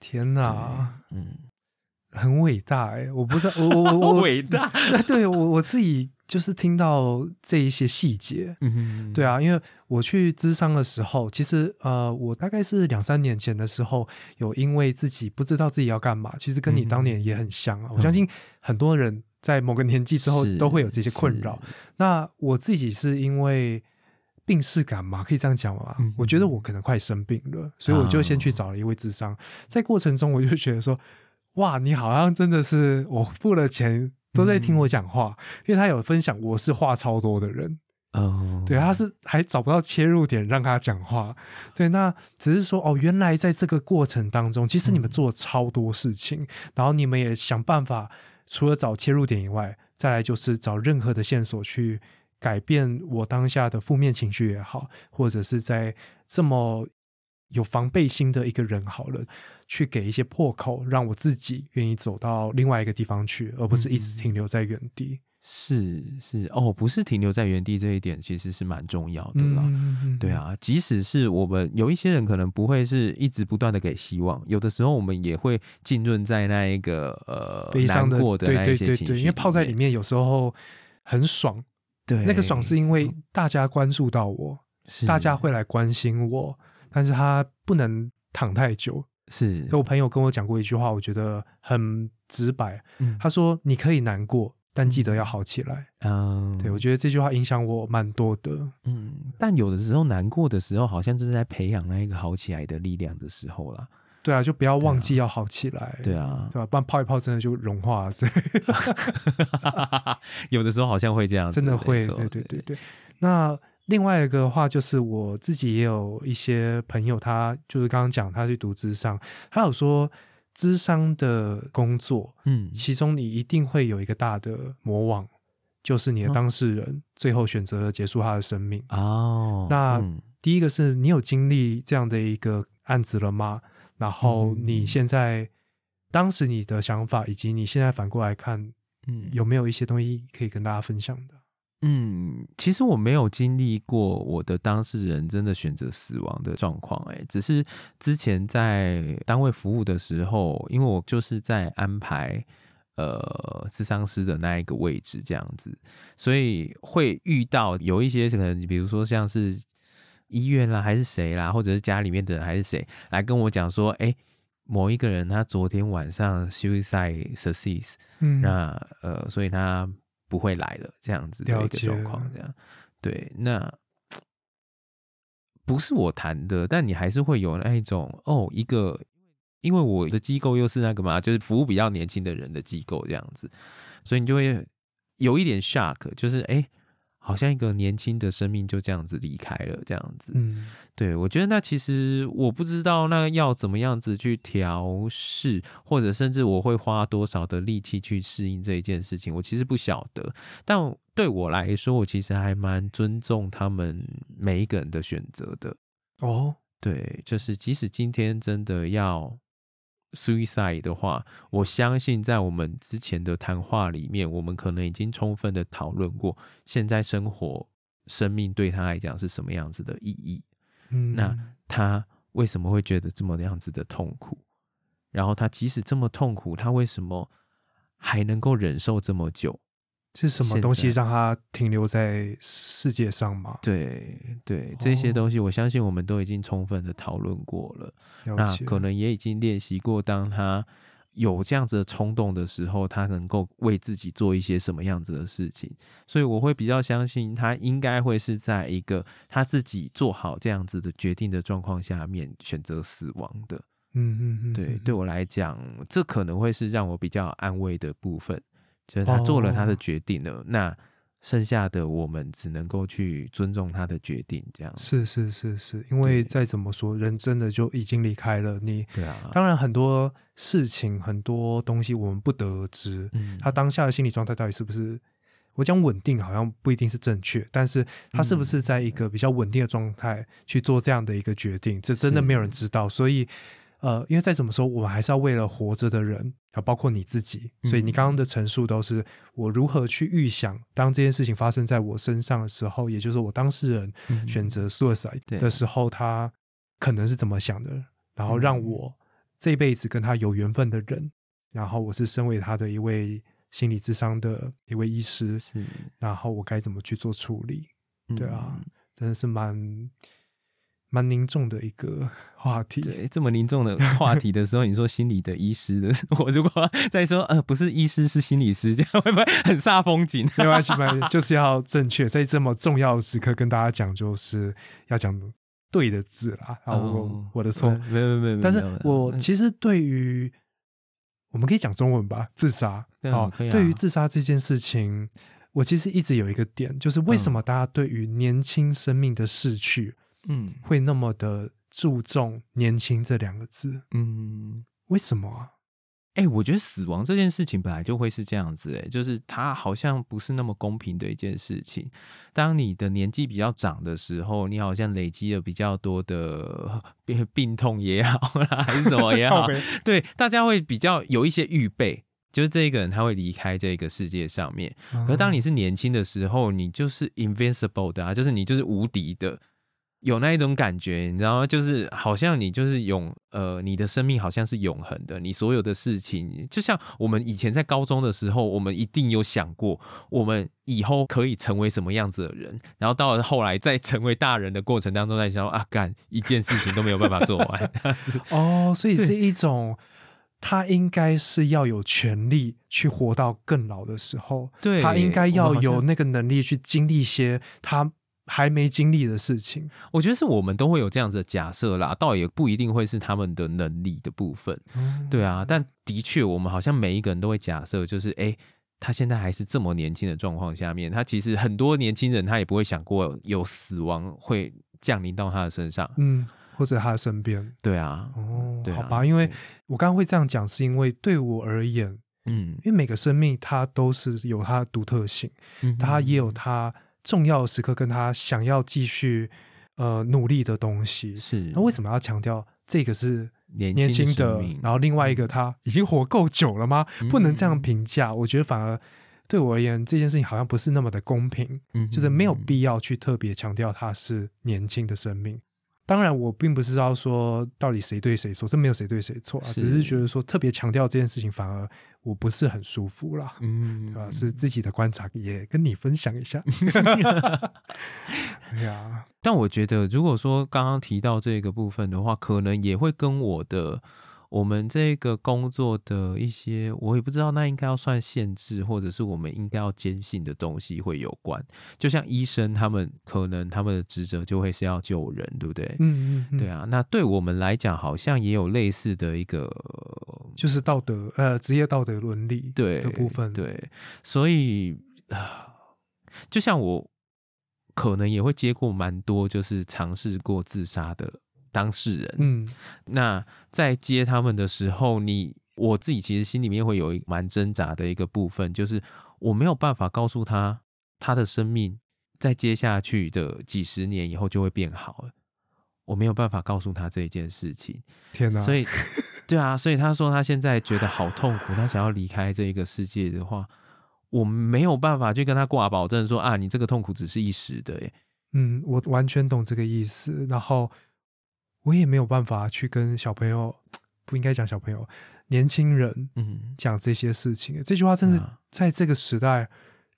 天哪，嗯，很伟大哎！我不知道，我我我我。伟大，对对我我自己就是听到这一些细节，嗯，对，啊，因为我去咨商的时候，其实呃，我大概是两三年前的时候，有因为自己不知道自己要干嘛，其实跟你当年也很像啊。我相信很多人在某个年纪之后都会有这些困扰。那我自己是因为病逝感嘛，可以这样讲嘛？嗯我觉得我可能快生病了，所以我就先去找了一位智商。在过程中，我就觉得说，哇，你好像真的是我付了钱都在听我讲话，因为他有分享我是话超多的人。哦，对，他是还找不到切入点让他讲话。对，那只是说哦，原来在这个过程当中，其实你们做了超多事情，然后你们也想办法，除了找切入点以外，再来就是找任何的线索去改变我当下的负面情绪也好，或者是在这么有防备心的一个人好了，去给一些破口，让我自己愿意走到另外一个地方去，而不是一直停留在原地。是是哦，不是停留在原地这一点其实是蛮重要的啦。嗯对，啊，即使是我们有一些人可能不会是一直不断的给希望，有的时候我们也会浸润在那一个呃悲伤的过的对那一些情绪对对对，因为泡在里，面有时候很爽，对那个爽是因为大家关注到我，是大家会来关心我，但是他不能躺太久。是我朋友跟我讲过一句话，我觉得很直白，嗯他说：“你可以难过，但记得要好起来。嗯对我觉得这句话影响我蛮多的。嗯，但有的时候难过的时候，好像就是在培养那一个好起来的力量的时候啦。对啊，就不要忘记要好起来。对啊，对吧、不然泡一泡真的就融化了，有的时候好像会这样子，真的会。对对对对。那另外一个话就是我自己也有一些朋友，他就是刚刚讲他去读智商，他有说智商的工作，嗯，其中你一定会有一个大的魔网，就是你的哦当事人最后选择了结束他的生命。哦，那嗯第一个是你有经历这样的一个案子了吗？然后嗯你现在、当时你的想法，以及你现在反过来看，嗯有没有一些东西可以跟大家分享的？嗯，其实我没有经历过我的当事人真的选择死亡的状况，哎，只是之前在单位服务的时候，因为我就是在安排呃智商师的那一个位置这样子，所以会遇到有一些可能，比如说像是医院啦，还是谁啦，或者是家里面的人还是谁来跟我讲说，哎，某一个人他昨天晚上 suicide success，嗯，那呃，所以他。不会来了，这样子的一个状况，这样对。那不是我谈的，但你还是会有那一种哦，一个，因为我的机构又是那个嘛，就是服务比较年轻的人的机构这样子，所以你就会有一点 shock，就是哎。好像一个年轻的生命就这样子离开了，这样子。嗯，对我觉得那其实我不知道那要怎么样子去调试，或者甚至我会花多少的力气去适应这一件事情，我其实不晓得。但对我来说，我其实还蛮尊重他们每一个人的选择的。哦，对，就是即使今天真的要。Suicide 的话，我相信在我们之前的谈话里面，我们可能已经充分的讨论过，现在生活、生命对他来讲是什么样子的意义。嗯，那他为什么会觉得这么样子的痛苦？然后他即使这么痛苦，他为什么还能够忍受这么久？是什么东西让他停留在世界上吗？对对，这些东西我相信我们都已经充分的讨论过了。那可能也已经练习过，当他有这样子的冲动的时候，他能够为自己做一些什么样子的事情。所以我会比较相信他应该会是在一个他自己做好这样子的决定的状况下面选择死亡的。嗯嗯嗯，对，对我来讲，这可能会是让我比较安慰的部分。就是他做了他的决定了，那剩下的我们只能够去尊重他的决定，这样是是是是，因为再怎么说，人真的就已经离开了你。对啊，当然很多事情很多东西我们不得而知，他当下的心理状态到底是不是？我讲稳定好像不一定是正确，但是他是不是在一个比较稳定的状态去做这样的一个决定，这真的没有人知道，所以。呃，因为再怎么说，我们还是要为了活着的人，啊，包括你自己。所以你刚刚的陈述都是我如何去预想，当这件事情发生在我身上的时候，也就是我当事人选择 suicide 的时候，他可能是怎么想的，然后让我这辈子跟他有缘分的人，然后我是身为他的一位心理智商的一位医师，是，然后我该怎么去做处理？对啊，真的是蛮。蛮凝重的一个话题。对，这么凝重的话题的时候，你说心理的医师的，我如果再说呃，不是医师是心理师，这样会不会很煞风景？没关系，没关系，就是要正确，在这么重要的时刻跟大家讲，就是要讲对的字啦。啊，我我的错，没有没有没有，但是我其实对于我们可以讲中文吧，自杀啊，对于自杀这件事情，我其实一直有一个点，就是为什么大家对于年轻生命的逝去。嗯，会那么的注重年轻这两个字，嗯，为什么啊？哎，我觉得死亡这件事情本来就会是这样子，哎，就是它好像不是那么公平的一件事情。当你的年纪比较长的时候，你好像累积了比较多的病 病痛也好啦，还是什么也好，对，大家会比较有一些预备，就是这一个人他会离开这个世界上面。可是当你是年轻的时候，你就是 invincible 的啊，就是你就是无敌的。有那一种感觉，你知道吗？就是好像你就是永呃，你的生命好像是永恒的。你所有的事情，就像我们以前在高中的时候，我们一定有想过，我们以后可以成为什么样子的人。然后到了后来，在成为大人的过程当中，在想啊，干一件事情都没有办法做完。哦，所以是一种他应该是要有权利去活到更老的时候，对他应该要有那个能力去经历一些他。还没经历的事情，我觉得是我们都会有这样子的假设啦，倒也不一定会是他们的能力的部分，对啊。但的确，我们好像每一个人都会假设，就是哎，他现在还是这么年轻的状况下面，他其实很多年轻人他也不会想过有死亡会降临到他的身上，嗯，或者他的身边。对啊，哦，好吧，因为我刚刚会这样讲，是因为对我而言，嗯，因为每个生命它都是有它的独特性，嗯它也有它。重要的时刻跟他想要继续呃努力的东西是，那为什么要强调这个是年轻的？然后另外一个他已经活够久了吗？不能这样评价。我觉得反而对我而言，这件事情好像不是那么的公平，嗯，就是没有必要去特别强调他是年轻的生命。当然，我并不是要说到底谁对谁错，这没有谁对谁错啊，是只是觉得说特别强调这件事情，反而我不是很舒服啦。嗯，啊？是自己的观察，也跟你分享一下。对呀，但我觉得，如果说刚刚提到这个部分的话，可能也会跟我的我们这个工作的一些，我也不知道那应该要算限制，或者是我们应该要坚信的东西会有关。就像医生他们可能他们的职责就会是要救人，对不对？嗯嗯嗯，对啊，那对我们来讲，好像也有类似的一个就是道德呃职业道德伦理对的部分。，对，所以啊，就像我可能也会接过蛮多就是尝试过自杀的当事人，嗯。那在接他们的时候，你我自己其实心里面会有一蛮挣扎的一个部分，就是我没有办法告诉他他的生命在接下去的几十年以后就会变好了，我没有办法告诉他这一件事情，天哪，所以，对啊，所以他说他现在觉得好痛苦，他想要离开这一个世界的话，我没有办法去跟他挂保证说啊，你这个痛苦只是一时的，耶。嗯，我完全懂这个意思。然后我也没有办法去跟小朋友，不应该讲小朋友，年轻人嗯，讲这些事情。这句话真是啊在这个时代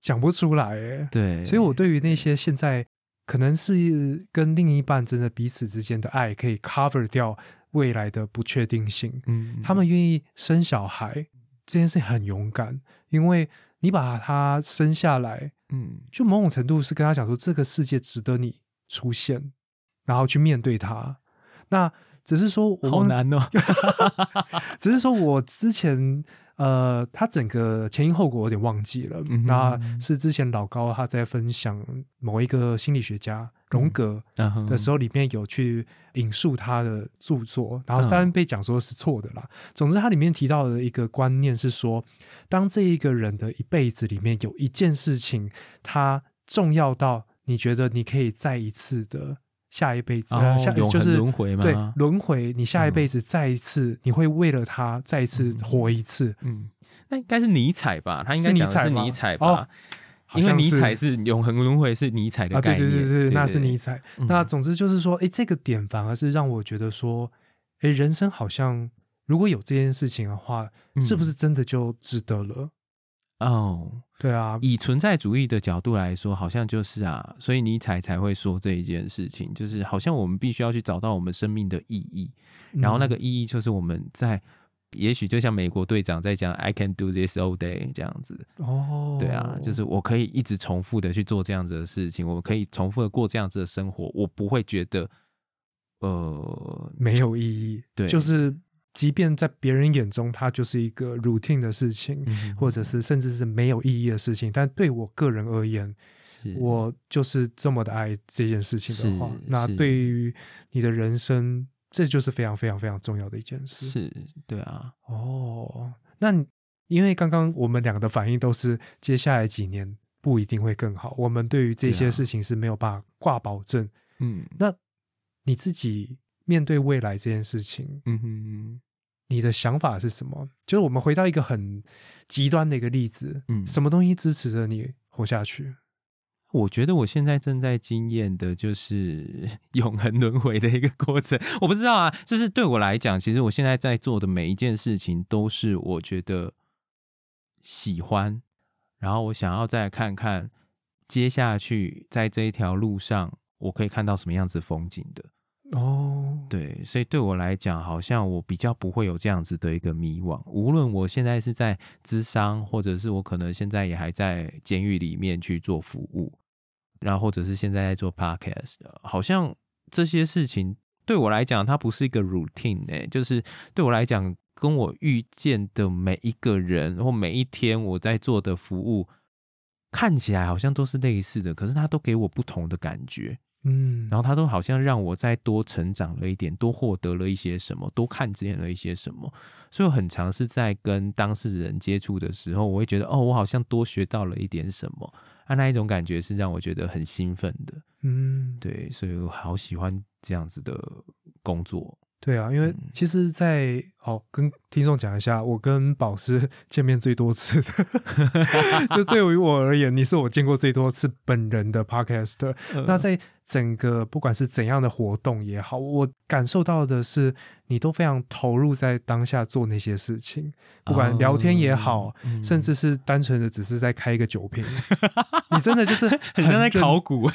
讲不出来，哎。对，所以，我对于那些现在可能是跟另一半真的彼此之间的爱，可以 cover 掉未来的不确定性，嗯，他们愿意生小孩这件事很勇敢，因为你把他生下来，嗯就某种程度是跟他讲说，这个世界值得你出现，然后去面对它。那只是说好难哦，只是说我之前呃，他整个前因后果有点忘记了。嗯那是之前老高他在分享某一个心理学家荣格的的时候，里面有去引述他的著作，然后嗯当然被讲说是错的啦。总之，他里面提到的一个观念是说，当这一个人的一辈子里面有一件事情，他重要到你觉得你可以再一次的下一辈子，呃哦下永恒就是轮回嘛对，轮回，你下一辈子再一次，你会为了他再一次嗯活一次。嗯，那应该是尼采吧？他应该是尼讲的是采尼采吧？因为尼采是永恒轮回，是尼采的啊，概念。对对对对，那是尼采。嗯那总之就是说，哎，这个点反而是让我觉得说，哎，人生好像如果有这件事情的话，是不嗯是真的就值得了？哦，对啊，以存在主义的角度来说，好像就是啊，所以尼采才会说这一件事情，就是好像我们必须要去找到我们生命的意义，然后那个嗯。意义就是我们在，也许就像美国队长在讲 "I can do this all day" 这样子，哦，对啊，就是我可以一直重复的去做这样子的事情，我可以重复的过这样子的生活，我不会觉得，呃，没有意义。对就是即便在别人眼中，它就是一个 routine 的事情，嗯或者是甚至是没有意义的事情，但对我个人而言，我就是这么的爱这件事情的话，那是。对于你的人生，这就是非常非常非常重要的一件事。是，对啊，哦，那因为刚刚我们两个的反应都是接下来几年不一定会更好，我们对于这些事情是没有办法挂保证。嗯。那你自己面对未来这件事情，嗯哼，你的想法是什么？就是我们回到一个很极端的一个例子，嗯什么东西支持着你活下去？我觉得我现在正在经验的就是 永恒轮回的一个过程。我不知道啊，就是对我来讲，其实我现在在做的每一件事情都是我觉得喜欢，然后我想要再看看接下去在这一条路上我可以看到什么样子风景的。哦，对，所以对我来讲，好像我比较不会有这样子的一个迷惘。无论我现在是在咨商，或者是我可能现在也还在监狱里面去做服务，然后或者是现在在做 podcast，好像这些事情对我来讲，它不是一个 routine 哎、就是对我来讲，跟我遇见的每一个人或每一天我在做的服务，看起来好像都是类似的，可是它都给我不同的感觉。嗯，然后他都好像让我再多成长了一点，多获得了一些什么，多看见了一些什么。所以我很常是在跟当事人接触的时候，我会觉得哦，我好像多学到了一点什么啊，那一种感觉是让我觉得很兴奋的。嗯，对，所以我好喜欢这样子的工作。对啊，因为嗯。其实在，哦，跟听众讲一下，我跟宝师 见面最多次的，就对于我而言，你是我见过最多次本人的 podcaster。那嗯。在整个不管是怎样的活动也好，我感受到的是你都非常投入在当下做那些事情，不管聊天也好，哦嗯甚至是单纯的只是在开一个酒瓶，你真的就是 很像在考古。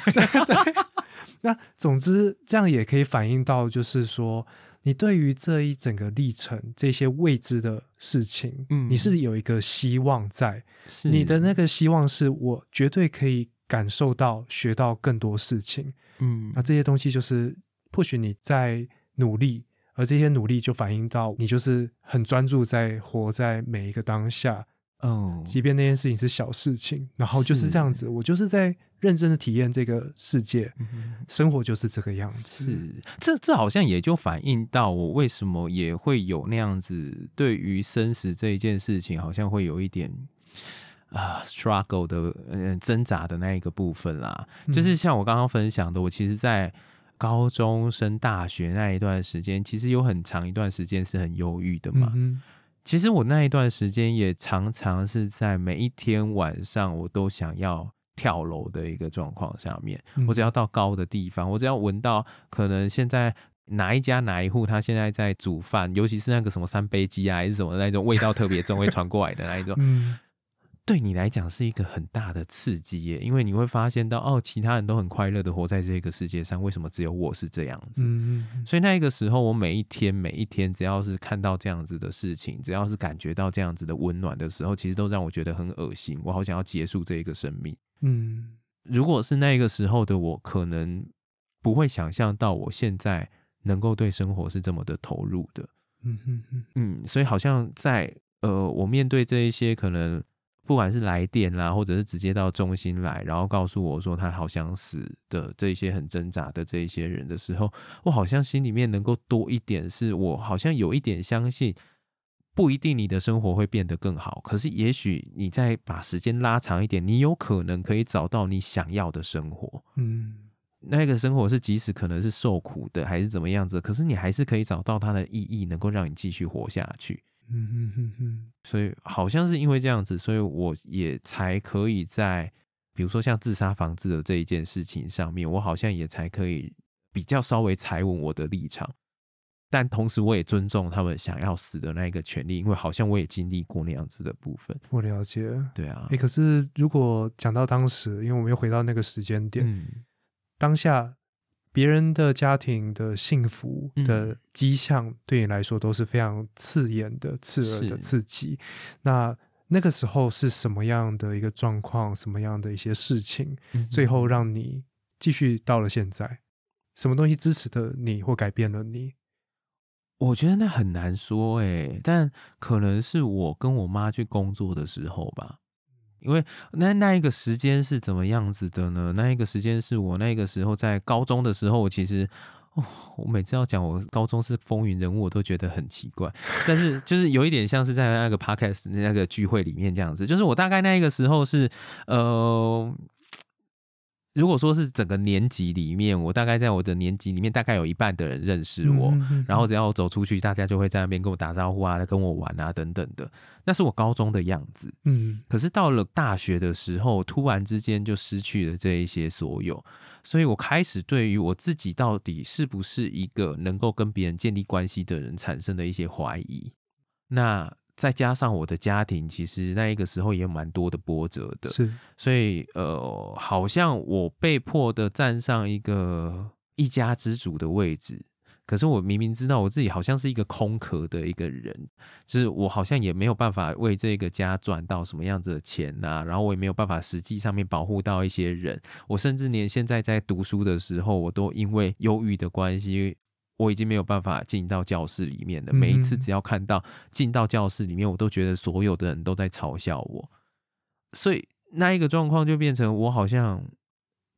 那总之，这样也可以反映到，就是说，你对于这一整个历程，这些未知的事情，嗯你是有一个希望在。你的那个希望是我绝对可以感受到、学到更多事情。嗯那这些东西就是或许你在努力，而这些努力就反映到你就是很专注在活在每一个当下，嗯，即便那件事情是小事情，然后就是是这样子，我就是在认真的体验这个世界。嗯生活就是这个样子。是，这这好像也就反映到我为什么也会有那样子对于生死这一件事情，好像会有一点啊、struggle 的呃挣扎的那一个部分啦。嗯就是像我刚刚分享的，我其实，在高中升大学那一段时间，其实有很长一段时间是很忧郁的嘛。嗯其实我那一段时间也常常是在每一天晚上，我都想要跳楼的一个状况下面。我只要到高的地方，我只要闻到可能现在哪一家哪一户他现在在煮饭，尤其是那个什么三杯鸡啊，还是什么那种味道特别重会传过来的那一种，嗯对你来讲是一个很大的刺激耶，因为你会发现到哦，其他人都很快乐的活在这个世界上，为什么只有我是这样子？嗯嗯所以那一个时候，我每一天每一天，只要是看到这样子的事情，只要是感觉到这样子的温暖的时候，其实都让我觉得很恶心，我好想要结束这一个生命。嗯如果是那个时候的我，可能不会想象到我现在能够对生活是这么的投入的。嗯嗯嗯嗯，所以好像在呃，我面对这一些可能不管是来电啦，或者是直接到中心来，然后告诉我说他好想死的这些很挣扎的这一些人的时候，我好像心里面能够多一点，是我好像有一点相信。不一定你的生活会变得更好，可是也许你再把时间拉长一点，你有可能可以找到你想要的生活。嗯那个生活是即使可能是受苦的，还是怎么样子，可是你还是可以找到它的意义，能够让你继续活下去。嗯哼哼哼所以好像是因为这样子，所以我也才可以在比如说像自杀防治的这一件事情上面，我好像也才可以比较稍微踩稳我的立场。但同时，我也尊重他们想要死的那一个权利，因为好像我也经历过那样子的部分。我了解。对啊哎、，可是如果讲到当时，因为我们又回到那个时间点，嗯，当下别人的家庭的幸福的嗯迹象，对你来说都是非常刺眼的、刺耳的刺激。那那个时候是什么样的一个状况？什么样的一些事情，嗯最后让你继续到了现在？什么东西支持的你，或改变了你？我觉得那很难说诶，但可能是我跟我妈去工作的时候吧，因为那那一个时间是怎么样子的呢？那一个时间是我那个时候在高中的时候，其实。哦，我每次要讲我高中是风云人物，我都觉得很奇怪。但是就是有一点像是在那个 podcast 那个聚会里面这样子，就是我大概那一个时候是呃，如果说是整个年级里面，我大概在我的年级里面大概有一半的人认识我，嗯嗯嗯然后只要我走出去，大家就会在那边跟我打招呼啊，跟我玩啊等等的。那是我高中的样子。嗯可是到了大学的时候，突然之间就失去了这一些所有，所以我开始对于我自己到底是不是一个能够跟别人建立关系的人产生了一些怀疑。那再加上我的家庭，其实那一个时候也有蛮多的波折的，是所以呃，好像我被迫的站上一个一家之主的位置。可是我明明知道我自己好像是一个空壳的一个人，就是我好像也没有办法为这个家赚到什么样子的钱呐、然后我也没有办法实际上面保护到一些人，我甚至连现在在读书的时候，我都因为忧郁的关系，我已经没有办法进到教室里面了。每一次嗯只要看到进到教室里面，我都觉得所有的人都在嘲笑我，所以那一个状况就变成我好像，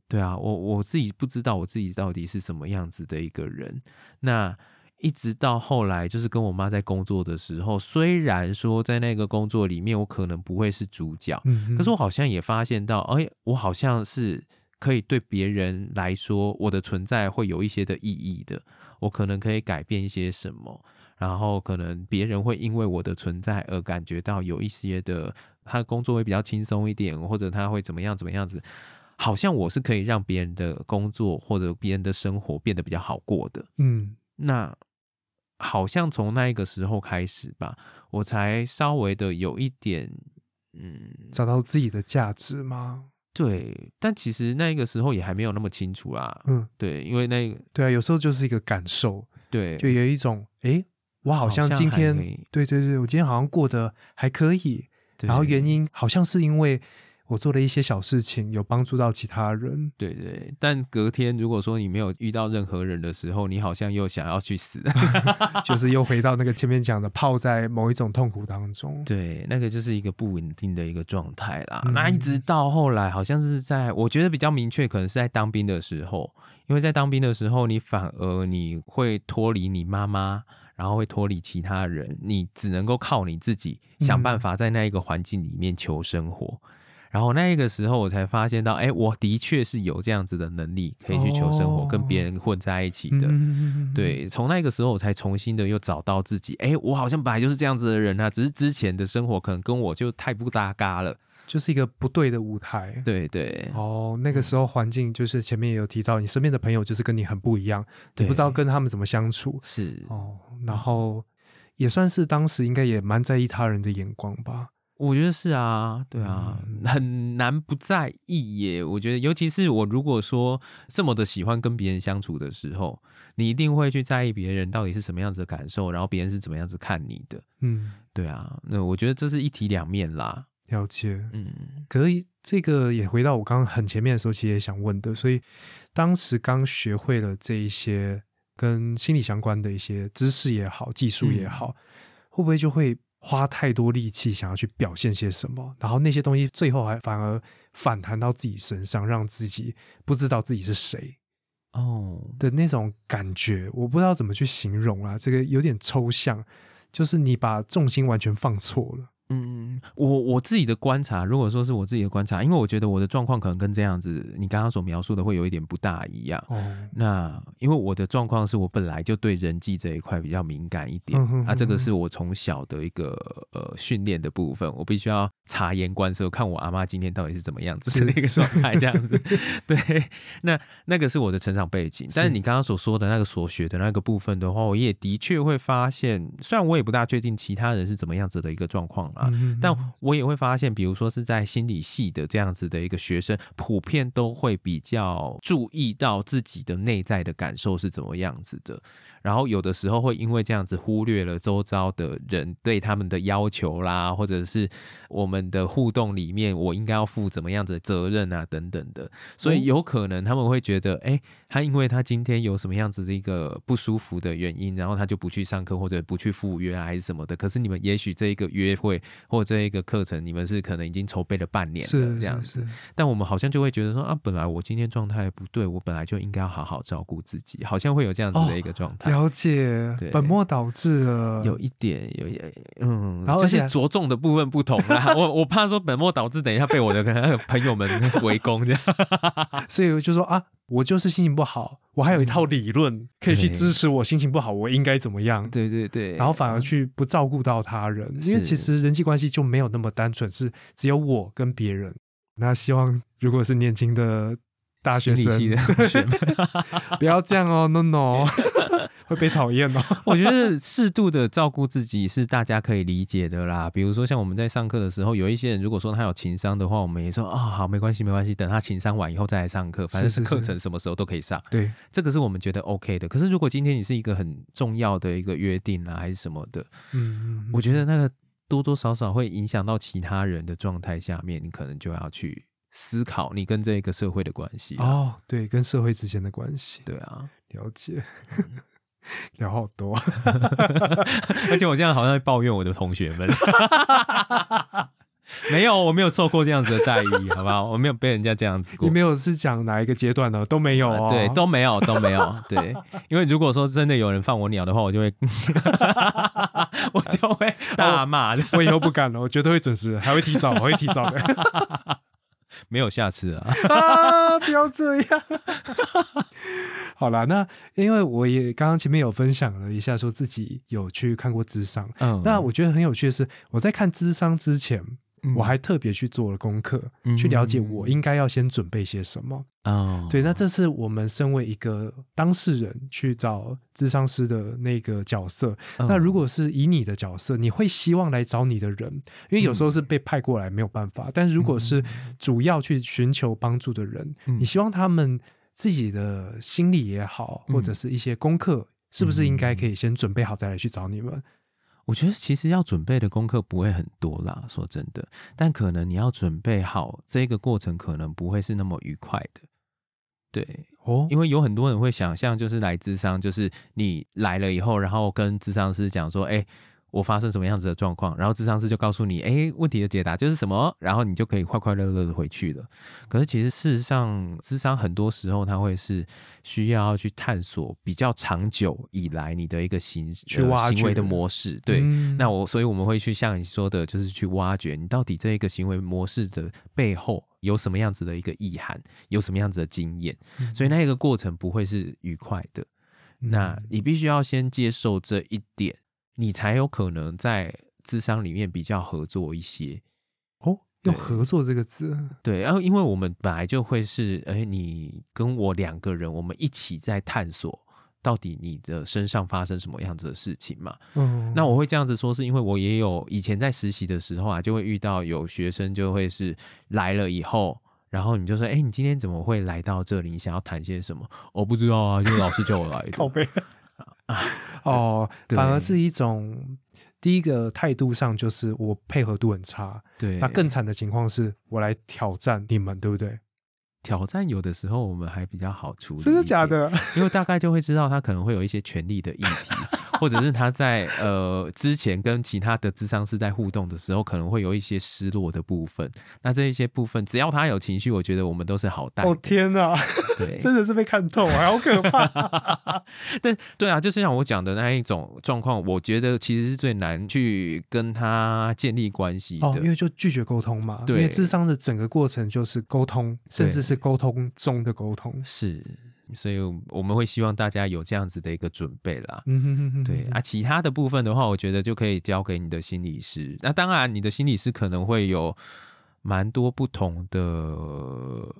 对啊，我我自己不知道我自己到底是什么样子的一个人。那一直到后来，就是跟我妈在工作的时候，虽然说在那个工作里面，我可能不会是主角，嗯，可是我好像也发现到，哎、我好像是可以对别人来说，我的存在会有一些的意义的。我可能可以改变一些什么，然后可能别人会因为我的存在而感觉到有一些的，他的工作会比较轻松一点，或者他会怎么样怎么样子，好像我是可以让别人的工作或者别人的生活变得比较好过的。嗯那好像从那一个时候开始吧，我才稍微的有一点，嗯，找到自己的价值吗？对，但其实那个时候也还没有那么清楚啦。嗯，对，因为那个对啊，有时候就是一个感受，对，就有一种诶，我好像今天对对对，我今天好像过得还可以，然后原因好像是因为我做了一些小事情，有帮助到其他人。对对，但隔天如果说你没有遇到任何人的时候，你好像又想要去死。就是又回到那个前面讲的，泡在某一种痛苦当中。对，那个就是一个不稳定的一个状态啦。嗯那一直到后来，好像是在我觉得比较明确，可能是在当兵的时候，因为在当兵的时候，你反而你会脱离你妈妈，然后会脱离其他人，你只能够靠你自己想办法在那一个环境里面求生活。然后那一个时候，我才发现到，哎，我的确是有这样子的能力，可以去求生活，哦跟别人混在一起的。嗯，对，从那个时候我才重新的又找到自己。哎，我好像本来就是这样子的人啊，只是之前的生活可能跟我就太不搭嘎了。就是一个不对的舞台。对对哦，那个时候环境就是前面也有提到，你身边的朋友就是跟你很不一样，你不知道跟他们怎么相处。是，哦，然后也算是当时应该也蛮在意他人的眼光吧。我觉得是啊，对啊，嗯很难不在意耶。我觉得，尤其是我如果说这么的喜欢跟别人相处的时候，你一定会去在意别人到底是什么样子的感受，然后别人是怎么样子看你的。嗯，对啊，那我觉得这是一体两面啦。了解。嗯，可以，这个也回到我刚刚很前面的时候，其实也想问的，所以当时刚学会了这一些跟心理相关的一些知识也好，技术也好，会不会就会花太多力气想要去表现些什么，然后那些东西最后还反而反弹到自己身上，让自己不知道自己是谁哦，的那种感觉，我不知道怎么去形容啊，这个有点抽象，就是你把重心完全放错了。嗯，我我自己的观察，如果说是我自己的观察，因为我觉得我的状况可能跟这样子你刚刚所描述的会有一点不大一样。哦，那因为我的状况是我本来就对人际这一块比较敏感一点，嗯哼啊，这个是我从小的一个呃训练的部分，我必须要察言观色，看我阿妈今天到底是怎么样子的一个状态，这样子。对，那那个是我的成长背景，但是你刚刚所说的那个所学的那个部分的话，我也的确会发现，虽然我也不大确定其他人是怎么样子的一个状况啦，嗯。但我也会发现，比如说是在心理系的这样子的一个学生，普遍都会比较注意到自己的内在的感受是怎么样子的，然后有的时候会因为这样子忽略了周遭的人对他们的要求啦，或者是我们的互动里面，我应该要负怎么样的责任啊等等的，所以有可能他们会觉得，哎、他因为他今天有什么样子的一个不舒服的原因，然后他就不去上课或者不去赴约啊，还是什么的。可是你们也许这一个约会或者这一个课程，你们是可能已经筹备了半年是了这样子，但我们好像就会觉得说啊，本来我今天状态不对，我本来就应该要好好照顾自己，好像会有这样子的一个状态。了解对，本末倒置了。有一点，有一点，嗯，然后就是着重的部分不同啦。我我怕说本末倒置，等一下被我的朋友们 围攻这样。所以我就说啊，我就是心情不好，我还有一套理论可以去支持我心情不好，我应该怎么样。对对对，然后反而去不照顾到他人，因为其实人际关系就没有那么单纯，是只有我跟别人。那希望如果是年轻的大学生，系的同学们，不要这样哦，no no，会被讨厌哦。我觉得适度的照顾自己是大家可以理解的啦。比如说像我们在上课的时候，有一些人如果说他有情商的话，我们也说啊、好，没关系，没关系，等他情商完以后再来上课，反正是课程什么时候都可以上，对，这个是我们觉得 OK 的。可是如果今天你是一个很重要的一个约定啊，还是什么的，嗯，嗯。我觉得那个多多少少会影响到其他人的状态下面，你可能就要去思考你跟这个社会的关系啦。哦，对，跟社会之间的关系，对啊，了解，聊好多。而且我现在好像在抱怨我的同学们。没有，我没有受过这样子的待遇，好不好？我没有被人家这样子过你。没有是讲哪一个阶段呢？都没有哦。呃对，都没有，都没有。对，因为如果说真的有人放我鸟的话，我就会，我就会大骂的。我以后不敢了，我绝对会准时，还会提早，我会提早的。没有下次啊。啊，不要这样。好啦，那因为我也刚刚前面有分享了一下，说自己有去看过智商。嗯，那我觉得很有趣的是，我在看智商之前，嗯。我还特别去做了功课，嗯去了解我应该要先准备些什么。哦，对，那这是我们身为一个当事人去找智商师的那个角色。嗯那如果是以你的角色，你会希望来找你的人，因为有时候是被派过来没有办法，但是如果是主要去寻求帮助的人，嗯。你希望他们自己的心理也好，嗯或者是一些功课，是不是应该可以先准备好再来去找你们？我觉得其实要准备的功课不会很多啦，说真的，但可能你要准备好这个过程，可能不会是那么愉快的。对，哦，因为有很多人会想象，就是来智商，就是你来了以后，然后跟智商师讲说，哎、我发生什么样子的状况，然后智商师就告诉你，哎、问题的解答就是什么，然后你就可以快快乐乐的回去了。可是其实事实上，智商很多时候它会是需要去探索比较长久以来你的一个行去挖呃、行为的模式，对。嗯那我所以我们会去像你说的，就是去挖掘你到底这一个行为模式的背后有什么样子的一个意涵，有什么样子的经验，嗯所以那一个过程不会是愉快的。那你必须要先接受这一点，你才有可能在智商里面比较合作一些。哦，用合作这个字，对，然后因为我们本来就会是，哎，你跟我两个人，我们一起在探索到底你的身上发生什么样子的事情嘛。嗯，那我会这样子说，是因为我也有以前在实习的时候啊，就会遇到有学生就会是来了以后，然后你就说，哎、你今天怎么会来到这里？你想要谈些什么？我不知道啊，就是老师叫我来的。靠背 哦，反而是一种第一个态度上就是我配合度很差，对，那更惨的情况是我来挑战你们，对不对？挑战有的时候我们还比较好处理，真的假？的？因为大概就会知道他可能会有一些权利的议题，或者是他在呃之前跟其他的智商是在互动的时候，可能会有一些失落的部分。那这一些部分，只要他有情绪，我觉得我们都是好带的。哦天哪，对，真的是被看透啊，好可怕！但对啊，就是像我讲的那一种状况，我觉得其实是最难去跟他建立关系的。哦，因为就拒绝沟通嘛，因对为智商的整个过程就是沟通，甚至是沟通中的沟通。是，所以我们会希望大家有这样子的一个准备啦。嗯哼哼哼，对啊，其他的部分的话，我觉得就可以交给你的心理师。那当然，你的心理师可能会有蛮多不同的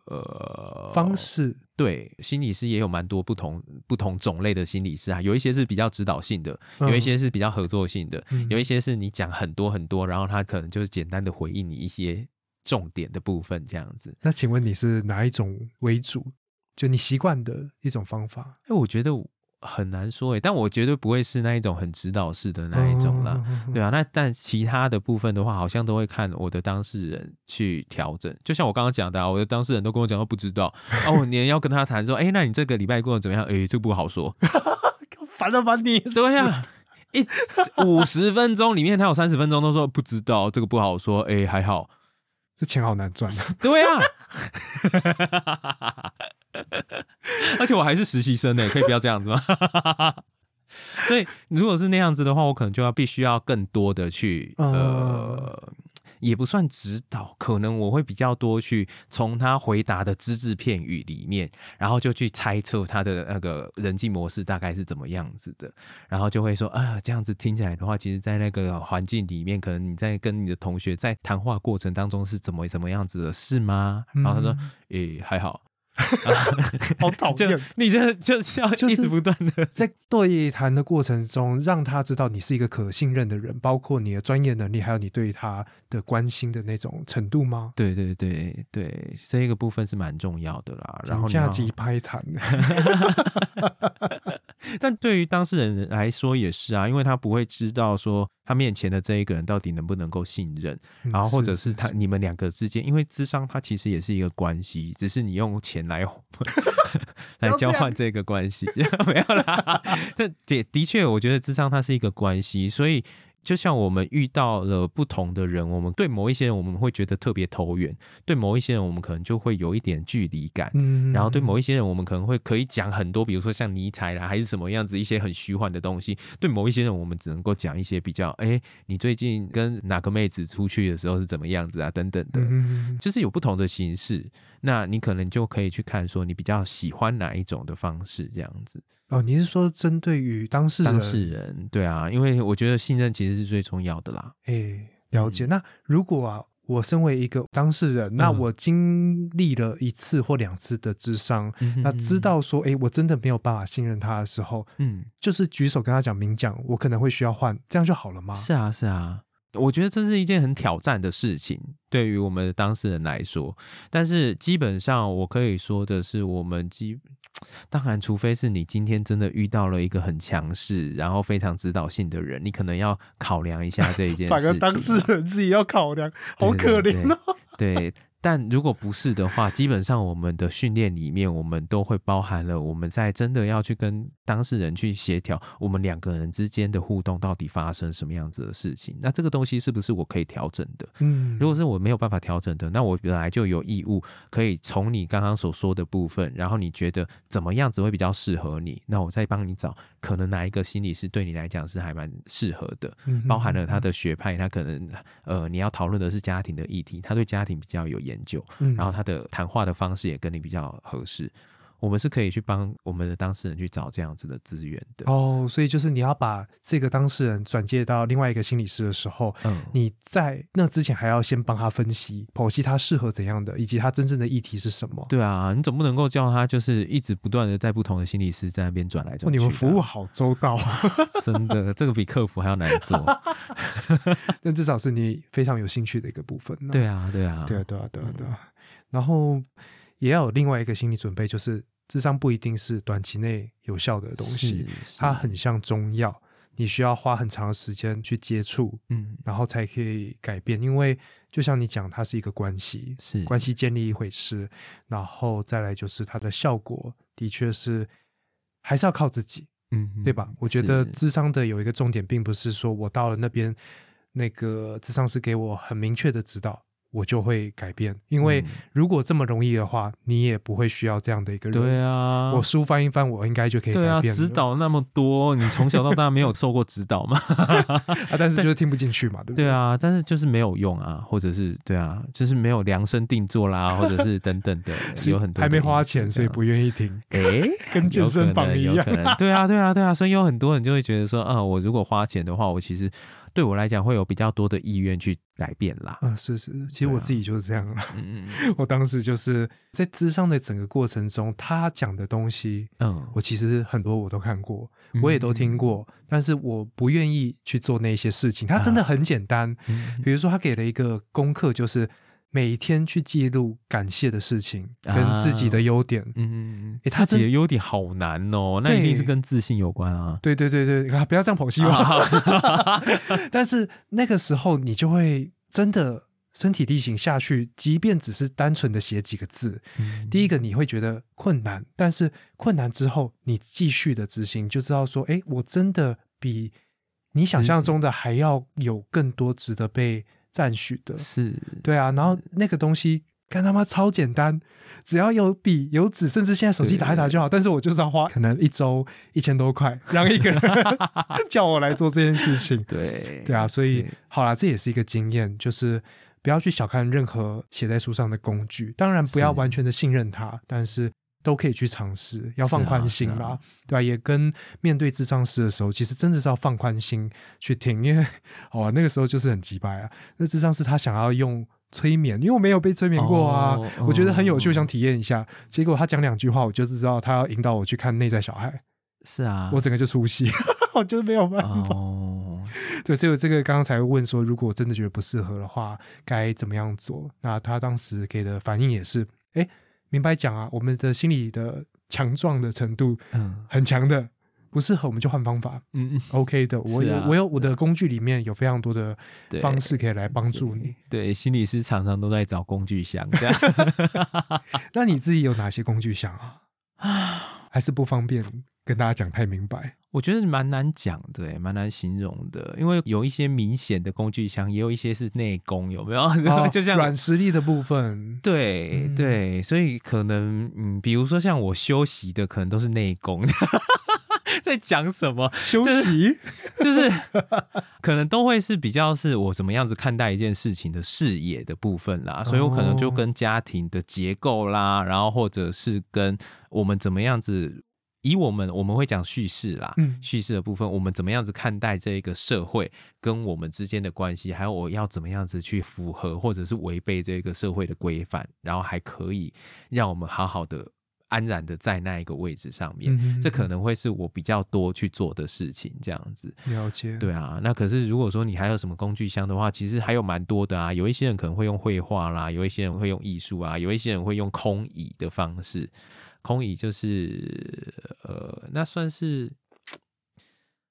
呃方式，对，心理师也有蛮多不同不同种类的心理师啊，有一些是比较指导性的，有一些是比较合作性的，嗯有一些是你讲很多很多，然后他可能就是简单的回应你一些重点的部分这样子。那请问你是哪一种为主？就你习惯的一种方法？哎，我觉得很难说诶，但我绝对不会是那一种很指导式的那一种啦。嗯对啊，那但其他的部分的话，好像都会看我的当事人去调整。就像我刚刚讲的、啊，我的当事人都跟我讲说不知道，啊，我连要跟他谈说，哎、那你这个礼拜过得怎么样？哎、这不好说。烦了烦你，对呀、一五十分钟里面，他有三十分钟都说不知道，这个不好说。哎、还好。这钱好难赚。对啊，而且我还是实习生呢，可以不要这样子吗？所以如果是那样子的话，我可能就要必须要更多的去呃，也不算指导，可能我会比较多去从他回答的只字片语里面，然后就去猜测他的那个人际模式大概是怎么样子的，然后就会说啊，这样子听起来的话，其实，在那个环境里面，可能你在跟你的同学在谈话过程当中是怎么怎么样子的，是吗？然后他说，诶、还好。好讨就厌。你就就是要就一直不断的，在对谈的过程中，让他知道你是一个可信任的人，包括你的专业能力，还有你对他的关心的那种程度吗？对对对对，这个部分是蛮重要的啦。然后你要价级拍谈，但对于当事人来说也是啊，因为他不会知道说他面前的这一个人到底能不能够信任，嗯然后或者是他你们两个之间，因为智商它其实也是一个关系，只是你用钱来 来交换这个关系，没有啦。这的的确，我觉得智商它是一个关系，所以。就像我们遇到了不同的人，我们对某一些人我们会觉得特别投缘，对某一些人我们可能就会有一点距离感。嗯然后对某一些人，我们可能会可以讲很多，比如说像尼采啦，还是什么样子一些很虚幻的东西。对某一些人，我们只能够讲一些比较，哎，你最近跟哪个妹子出去的时候是怎么样子啊，等等的，嗯就是有不同的形式。那你可能就可以去看说，你比较喜欢哪一种的方式，这样子。哦，你是说针对于当事人？当事人，对啊，因为我觉得信任其实是最重要的啦。哎，了解。嗯那如果啊，我身为一个当事人，那嗯我经历了一次或两次的智商，那知，道说，哎，我真的没有办法信任他的时候，嗯，就是举手跟他讲明讲，我可能会需要换，这样就好了吗？是啊，是啊。我觉得这是一件很挑战的事情，对于我们的当事人来说。但是基本上，我可以说的是，我们基当然，除非是你今天真的遇到了一个很强势，然后非常指导性的人，你可能要考量一下这一件 事反。而当事人自己要考量，好对可对怜哦。对，但如果不是的话，基本上我们的训练里面，我们都会包含了我们在真的要去跟当事人去协调，我们两个人之间的互动到底发生什么样子的事情。那这个东西是不是我可以调整的？嗯，如果是我没有办法调整的，那我本来就有义务可以从你刚刚所说的部分，然后你觉得怎么样子会比较适合你，那我再帮你找可能哪一个心理师对你来讲是还蛮适合的。嗯包含了他的学派，他可能呃，你要讨论的是家庭的议题，他对家庭比较有研究，嗯然后他的谈话的方式也跟你比较合适。我们是可以去帮我们的当事人去找这样子的资源的。哦，所以就是你要把这个当事人转介到另外一个心理师的时候，嗯，你在那之前还要先帮他分析、剖析他适合怎样的，以及他真正的议题是什么。对啊，你总不能够叫他就是一直不断的在不同的心理师在那边转来哦，转去、你们服务，好周到啊，真的，这个比客服还要难做。但至少是你非常有兴趣的一个部分呢。对啊，对啊，对啊，对啊，对啊，对啊。然后也要有另外一个心理准备，就是智商不一定是短期内有效的东西，它很像中药，你需要花很长的时间去接触，嗯然后才可以改变。因为就像你讲，它是一个关系，是关系建立一回事，然后再来就是它的效果，的确是还是要靠自己，嗯对吧？我觉得智商的有一个重点，并不是说我到了那边，那个智商是给我很明确的指导。我就会改变，因为嗯如果这么容易的话，你也不会需要这样的一个人。对啊，我书翻一翻，我应该就可以改对啊，变。指导那么多，你从小到大没有受过指导吗？啊，但是就是听不进去嘛，对不对？对啊，但是就是没有用啊，或者是对啊，就是没有量身定做啦，或者是等等的，是有很多还没花钱，所以不愿意听。诶，跟健身房一样对啊，对啊，对啊，所以有很多人就会觉得说，啊，我如果花钱的话，我其实对我来讲会有比较多的意愿去改变啦。嗯，是是，其实我自己就是这样了。嗯嗯 我当时就是在智商的整个过程中，他讲的东西，嗯我其实很多我都看过，嗯我也都听过，但是我不愿意去做那些事情。他真的很简单，嗯比如说他给了一个功课，就是每天去记录感谢的事情跟自己的优点。嗯嗯，嗯自己的优点好难哦，那一定是跟自信有关啊。对对对对，啊，不要这样剖析我。但是那个时候你就会真的身体力行下去，即便只是单纯的写几个字，嗯第一个你会觉得困难，但是困难之后你继续的执行，就知道说，哎，我真的比你想象中的还要有更多值得被赞许的。是，对啊，然后那个东西。看他妈超简单，只要有笔有纸，甚至现在手机打一打就好。但是我就是要花可能一周一千多块，让一个人 叫我来做这件事情。对对啊，所以好啦，这也是一个经验，就是不要去小看任何写在书上的工具。当然，不要完全的信任它，但是都可以去尝试，要放宽心啦，啊啊对吧、也跟面对智障师的时候，其实真的是要放宽心去听，因为 哦，那个时候就是很急掰啊。那智障师他想要用。催眠，因为我没有被催眠过啊，哦我觉得很有趣，想体验一下。结果他讲两句话，我就知道他要引导我去看内在小孩，是啊，我整个就出戏，我就没有办法。哦，对，所以我这个刚刚才会问说，如果我真的觉得不适合的话，该怎么样做？那他当时给的反应也是，哎，明白讲啊，我们的心理的强壮的程度嗯很强的，不适合我们就换方法嗯嗯，，OK 的。我有、啊我有我的工具里面有非常多的方式可以来帮助你。对，心理师常常都在找工具箱，这样 那你自己有哪些工具箱啊？还是不方便跟大家讲太明白？我觉得蛮难讲的，哎，蛮难形容的，因为有一些明显的工具箱，也有一些是内功，有没有？就像软实力的部分，对对，所以可能嗯，比如说像我休息的，可能都是内功。在讲什么？休息就是 可能都会是比较是我怎么样子看待一件事情的视野的部分啦，所以我可能就跟家庭的结构啦，然后或者是跟我们怎么样子。以我们我们会讲叙事啦，叙事的部分，我们怎么样子看待这一个社会跟我们之间的关系，还有我要怎么样子去符合或者是违背这个社会的规范，然后还可以让我们好好的安然的在那一个位置上面，这可能会是我比较多去做的事情，这样子。了解。对啊，那可是如果说你还有什么工具箱的话，其实还有蛮多的啊。有一些人可能会用绘画啦，有一些人会用艺术啊，有一些人会用空椅的方式。空椅就是，呃，那算是，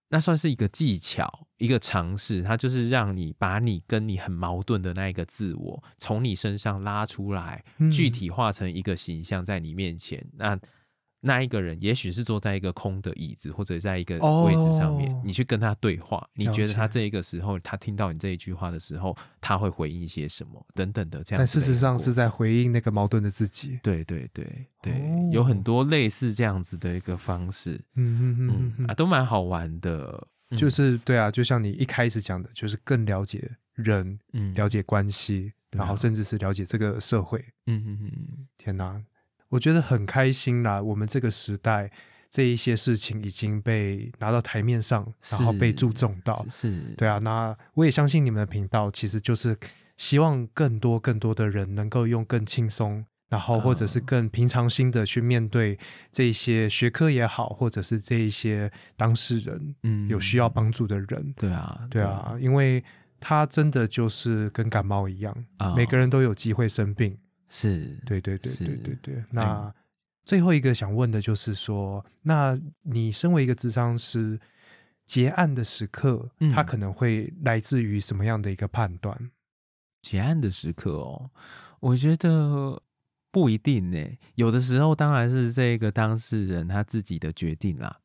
那算是一个技巧，一个尝试。它就是让你把你跟你很矛盾的那一个自我，从你身上拉出来，具体化成一个形象在你面前。那那一个人也许是坐在一个空的椅子，或者在一个位置上面，你去跟他对话，你觉得他这一个时候，他听到你这一句话的时候，他会回应一些什么等等的这样。但事实上是在回应那个矛盾的自己。对对对对，有很多类似这样子的一个方式，嗯嗯嗯啊，都蛮好玩的。就是对啊，就像你一开始讲的，就是更了解人，嗯，了解关系，然后甚至是了解这个社会。嗯嗯嗯，天哪！我觉得很开心啦！我们这个时代，这一些事情已经被拿到台面上，然后被注重到。是，对啊。那我也相信你们的频道，其实就是希望更多更多的人能够用更轻松，然后或者是更平常心的去面对这些学科也好，或者是这一些当事人，嗯，有需要帮助的人。对啊，对啊，因为他真的就是跟感冒一样，每个人都有机会生病。是对对对对对对。那最后一个想问的就是说，那你身为一个智商师，结案的时刻，他可能会来自于什么样的一个判断？结案的时刻哦，我觉得不一定呢。有的时候当然是这个当事人他自己的决定啦。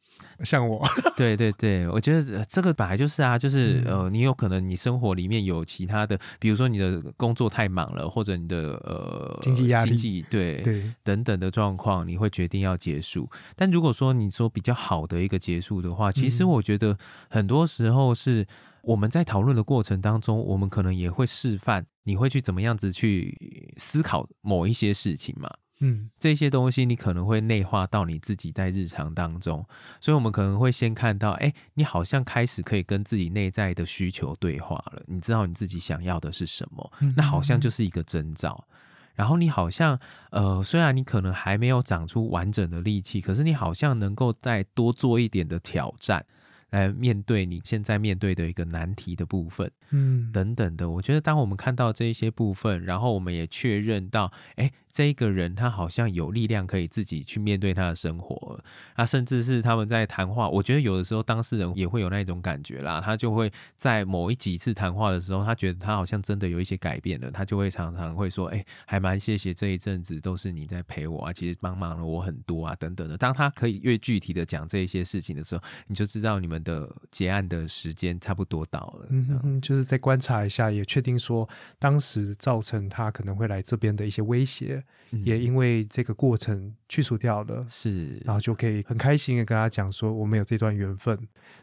像我，对对对，我觉得这个本来就是啊，就是呃，你有可能你生活里面有其他的，比如说你的工作太忙了，或者你的呃经济压力、经济对对等等的状况，你会决定要结束。但如果说你说比较好的一个结束的话，其实我觉得很多时候是我们在讨论的过程当中，我们可能也会示范，你会去怎么样子去思考某一些事情嘛。嗯，这些东西你可能会内化到你自己在日常当中，所以我们可能会先看到，哎，你好像开始可以跟自己内在的需求对话了，你知道你自己想要的是什么，那好像就是一个征兆。然后你好像，呃，虽然你可能还没有长出完整的力气，可是你好像能够再多做一点的挑战。来面对你现在面对的一个难题的部分，嗯，等等的，我觉得当我们看到这一些部分，然后我们也确认到，哎，这一个人他好像有力量可以自己去面对他的生活，啊，甚至是他们在谈话，我觉得有的时候当事人也会有那种感觉啦，他就会在某一几次谈话的时候，他觉得他好像真的有一些改变了，他就会常常会说，哎，还蛮谢谢这一阵子都是你在陪我啊，其实帮忙了我很多啊，等等的。当他可以越具体的讲这一些事情的时候，你就知道你们。的结案的时间差不多到了，嗯，就是再观察一下，也确定说当时造成他可能会来这边的一些威胁，也因为这个过程去除掉了，是，然后就可以很开心的跟他讲说，我们有这段缘分。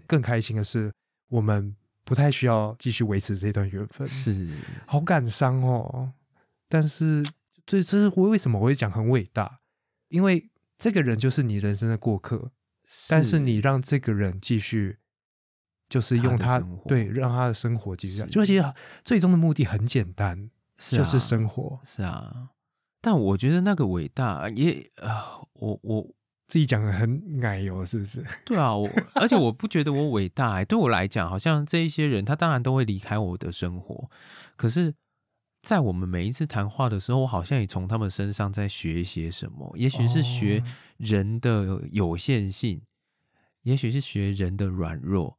更开心的是，我们不太需要继续维持这段缘分，是，好感伤哦。但是，这这是为什么我会讲很伟大？因为这个人就是你人生的过客。但是你让这个人继续，就是用他对让他的生活继续，就其实最终的目的很简单，就是生活。是啊，但我觉得那个伟大也啊，我我自己讲的很矮哟，是不是？对啊，我而且我不觉得我伟大，对我来讲，好像这一些人他当然都会离开我的生活，可是。在我们每一次谈话的时候，我好像也从他们身上在学一些什么，也许是学人的有限性，也许是学人的软弱。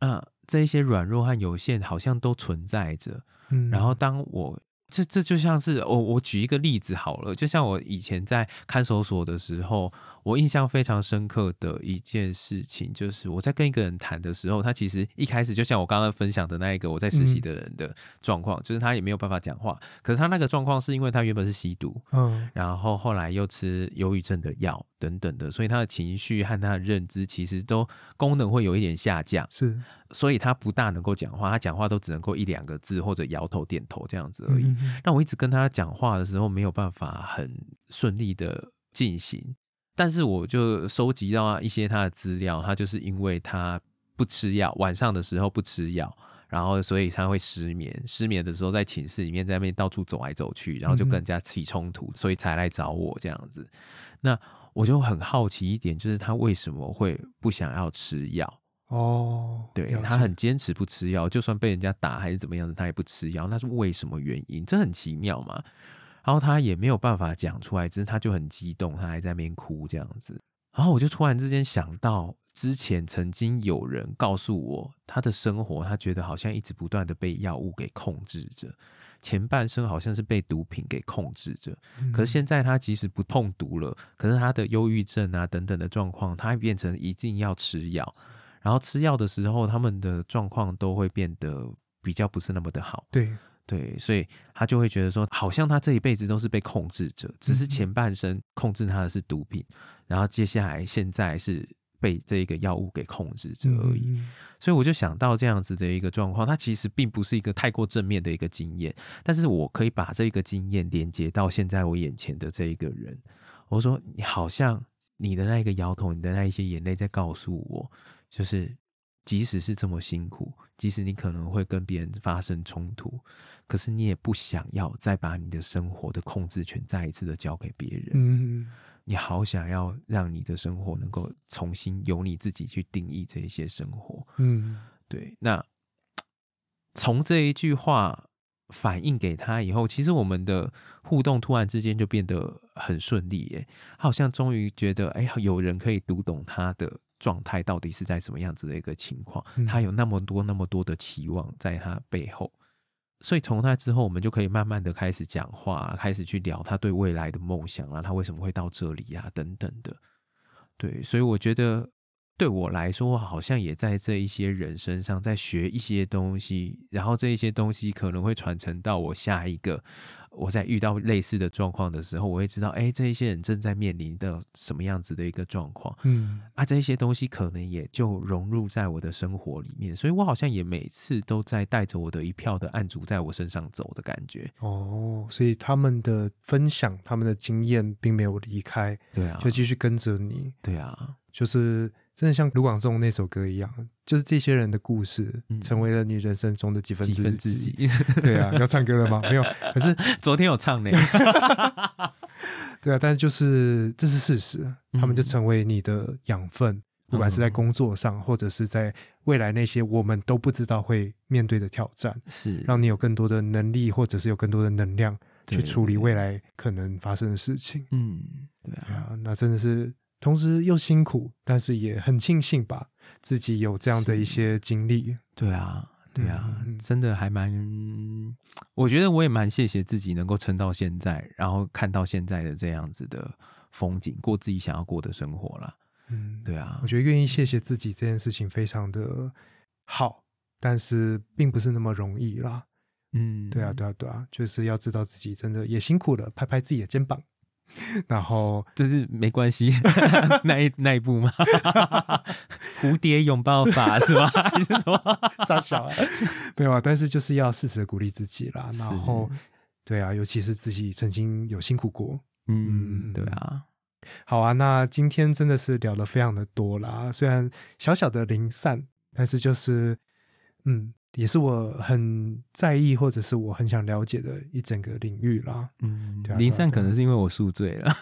啊，这一些软弱和有限好像都存在着。嗯，然后当我这这就像是我我举一个例子好了，就像我以前在看守所的时候，我印象非常深刻的一件事情，就是我在跟一个人谈的时候，他其实一开始就像我刚刚分享的那一个我在实习的人的状况，就是他也没有办法讲话，可是他那个状况是因为他原本是吸毒，嗯然后后来又吃忧郁症的药等等的，所以他的情绪和他的认知其实都功能会有一点下降，是所以他不大能够讲话，他讲话都只能够一两个字或者摇头点头这样子而已。嗯让我一直跟他讲话的时候没有办法很顺利的进行，但是我就收集到一些他的资料，他就是因为他不吃药，晚上的时候不吃药。然后，所以他会失眠。失眠的时候，在寝室里面在那边到处走来走去，然后就跟人家起冲突，所以才来找我这样子。那我就很好奇一点，就是他为什么会不想要吃药？哦，对他很坚持不吃药，就算被人家打还是怎么样的，他也不吃药。那是为什么原因？这很奇妙嘛。然后他也没有办法讲出来，只是他就很激动，他还在那边哭这样子。然后我就突然之间想到，之前曾经有人告诉我，他的生活他觉得好像一直不断的被药物给控制着，前半生好像是被毒品给控制着。嗯可是现在他即使不碰毒了，可是他的忧郁症啊等等的状况，他变成一定要吃药，然后吃药的时候，他们的状况都会变得比较不是那么的好。对，对，所以他就会觉得说，好像他这一辈子都是被控制着，只是嗯前半生控制他的是毒品，然后接下来现在是被这个药物给控制着而已。嗯所以我就想到这样子的一个状况，它其实并不是一个太过正面的一个经验，但是我可以把这个经验连接到现在我眼前的这一个人。我说，你好像你的那一个摇头，你的那一些眼泪在告诉我，就是即使是这么辛苦，即使你可能会跟别人发生冲突，可是你也不想要再把你的生活的控制权再一次的交给别人。嗯你好想要让你的生活能够重新由你自己去定义这一些生活。嗯对，那从这一句话反映给他以后，其实我们的互动突然之间就变得很顺利耶。他好像终于觉得，哎、有人可以读懂他的状态到底是在什么样子的一个情况。嗯他有那么多那么多的期望在他背后，所以从那之后，我们就可以慢慢的开始讲话，开始去聊他对未来的梦想啊，他为什么会到这里啊，等等的。对，所以我觉得对我来说，好像也在这一些人身上在学一些东西，然后这一些东西可能会传承到我下一个，我在遇到类似的状况的时候，我会知道，哎，这一些人正在面临的什么样子的一个状况。嗯啊，这一些东西可能也就融入在我的生活里面，所以我好像也每次都在带着我的一票的案主在我身上走的感觉。哦，所以他们的分享，他们的经验并没有离开，对啊就，继续跟着你，对啊，就是真的像卢广仲那首歌一样，就是这些人的故事，嗯成为了你人生中的几分几之分之几。对啊，要唱歌了吗？没有，可是 昨天有唱呢。对啊，但是就是这是事实，他们就嗯成为你的养分，不管是在嗯工作上，或者是在未来那些我们都不知道会面对的挑战，是让你有更多的能力，或者是有更多的能量去对处理未来可能发生的事情。嗯，对啊，那真的是同时又辛苦，但是也很庆幸吧，自己有这样的一些经历。对啊，对啊，真的还蛮，我觉得我也蛮谢谢自己能够撑到现在，然后看到现在的这样子的风景，过自己想要过的生活啦。嗯，对啊我，觉得愿意谢谢自己这件事情非常的好，但是并不是那么容易啦。嗯，对啊，对啊，对啊，就是要知道自己真的也辛苦了，拍拍自己的肩膀，然后就是没关系，那一那一部吗？蝴蝶拥抱法是吧？还是什么？傻小啊，没有啊，但是就是要适时地鼓励自己啦。然后，对啊，尤其是自己曾经有辛苦过。嗯，嗯对啊，好啊，那今天真的是聊的非常的多啦，虽然小小的零散，但是就是，嗯，也是我很在意或者是我很想了解的一整个领域啦。嗯对啊，离对啊对啊散可能是因为我宿醉了，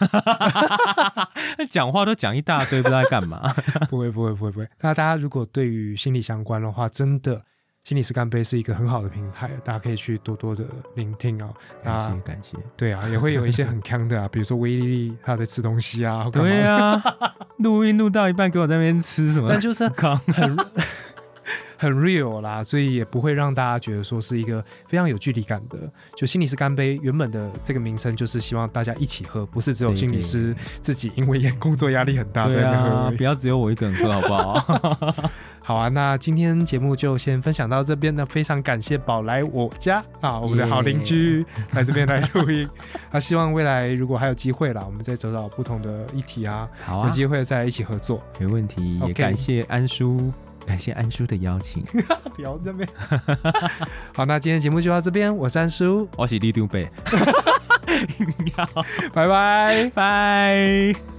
讲话都讲一大堆，不知道在干嘛。不会，不会，不会，不会。那大家如果对于心理相关的话，真的。心理师干杯是一个很好的平台，大家可以去多多的聆听哦。感谢感谢。对啊，也会有一些很康的啊，比如说威力力他在吃东西啊，对啊，录音录到一半，给我在那边吃什么？但就是康。很很 real 啦，所以也不会让大家觉得说是一个非常有距离感的。就心理师干杯，原本的这个名称就是希望大家一起喝，不是只有心理师自己因为工作压力很大在对啊，不要只有我一个人喝好不好？好啊，那今天节目就先分享到这边。呢非常感谢宝来我家啊，我们的好邻居 来这边来录音。那希望未来如果还有机会啦，我们再找找不同的议题啊，好啊，有机会再一起合作。没问题。也感谢安叔，感谢安叔的邀请。不要这边。好，那今天节目就到这边，我是安叔，我是李杜贝，拜拜。拜。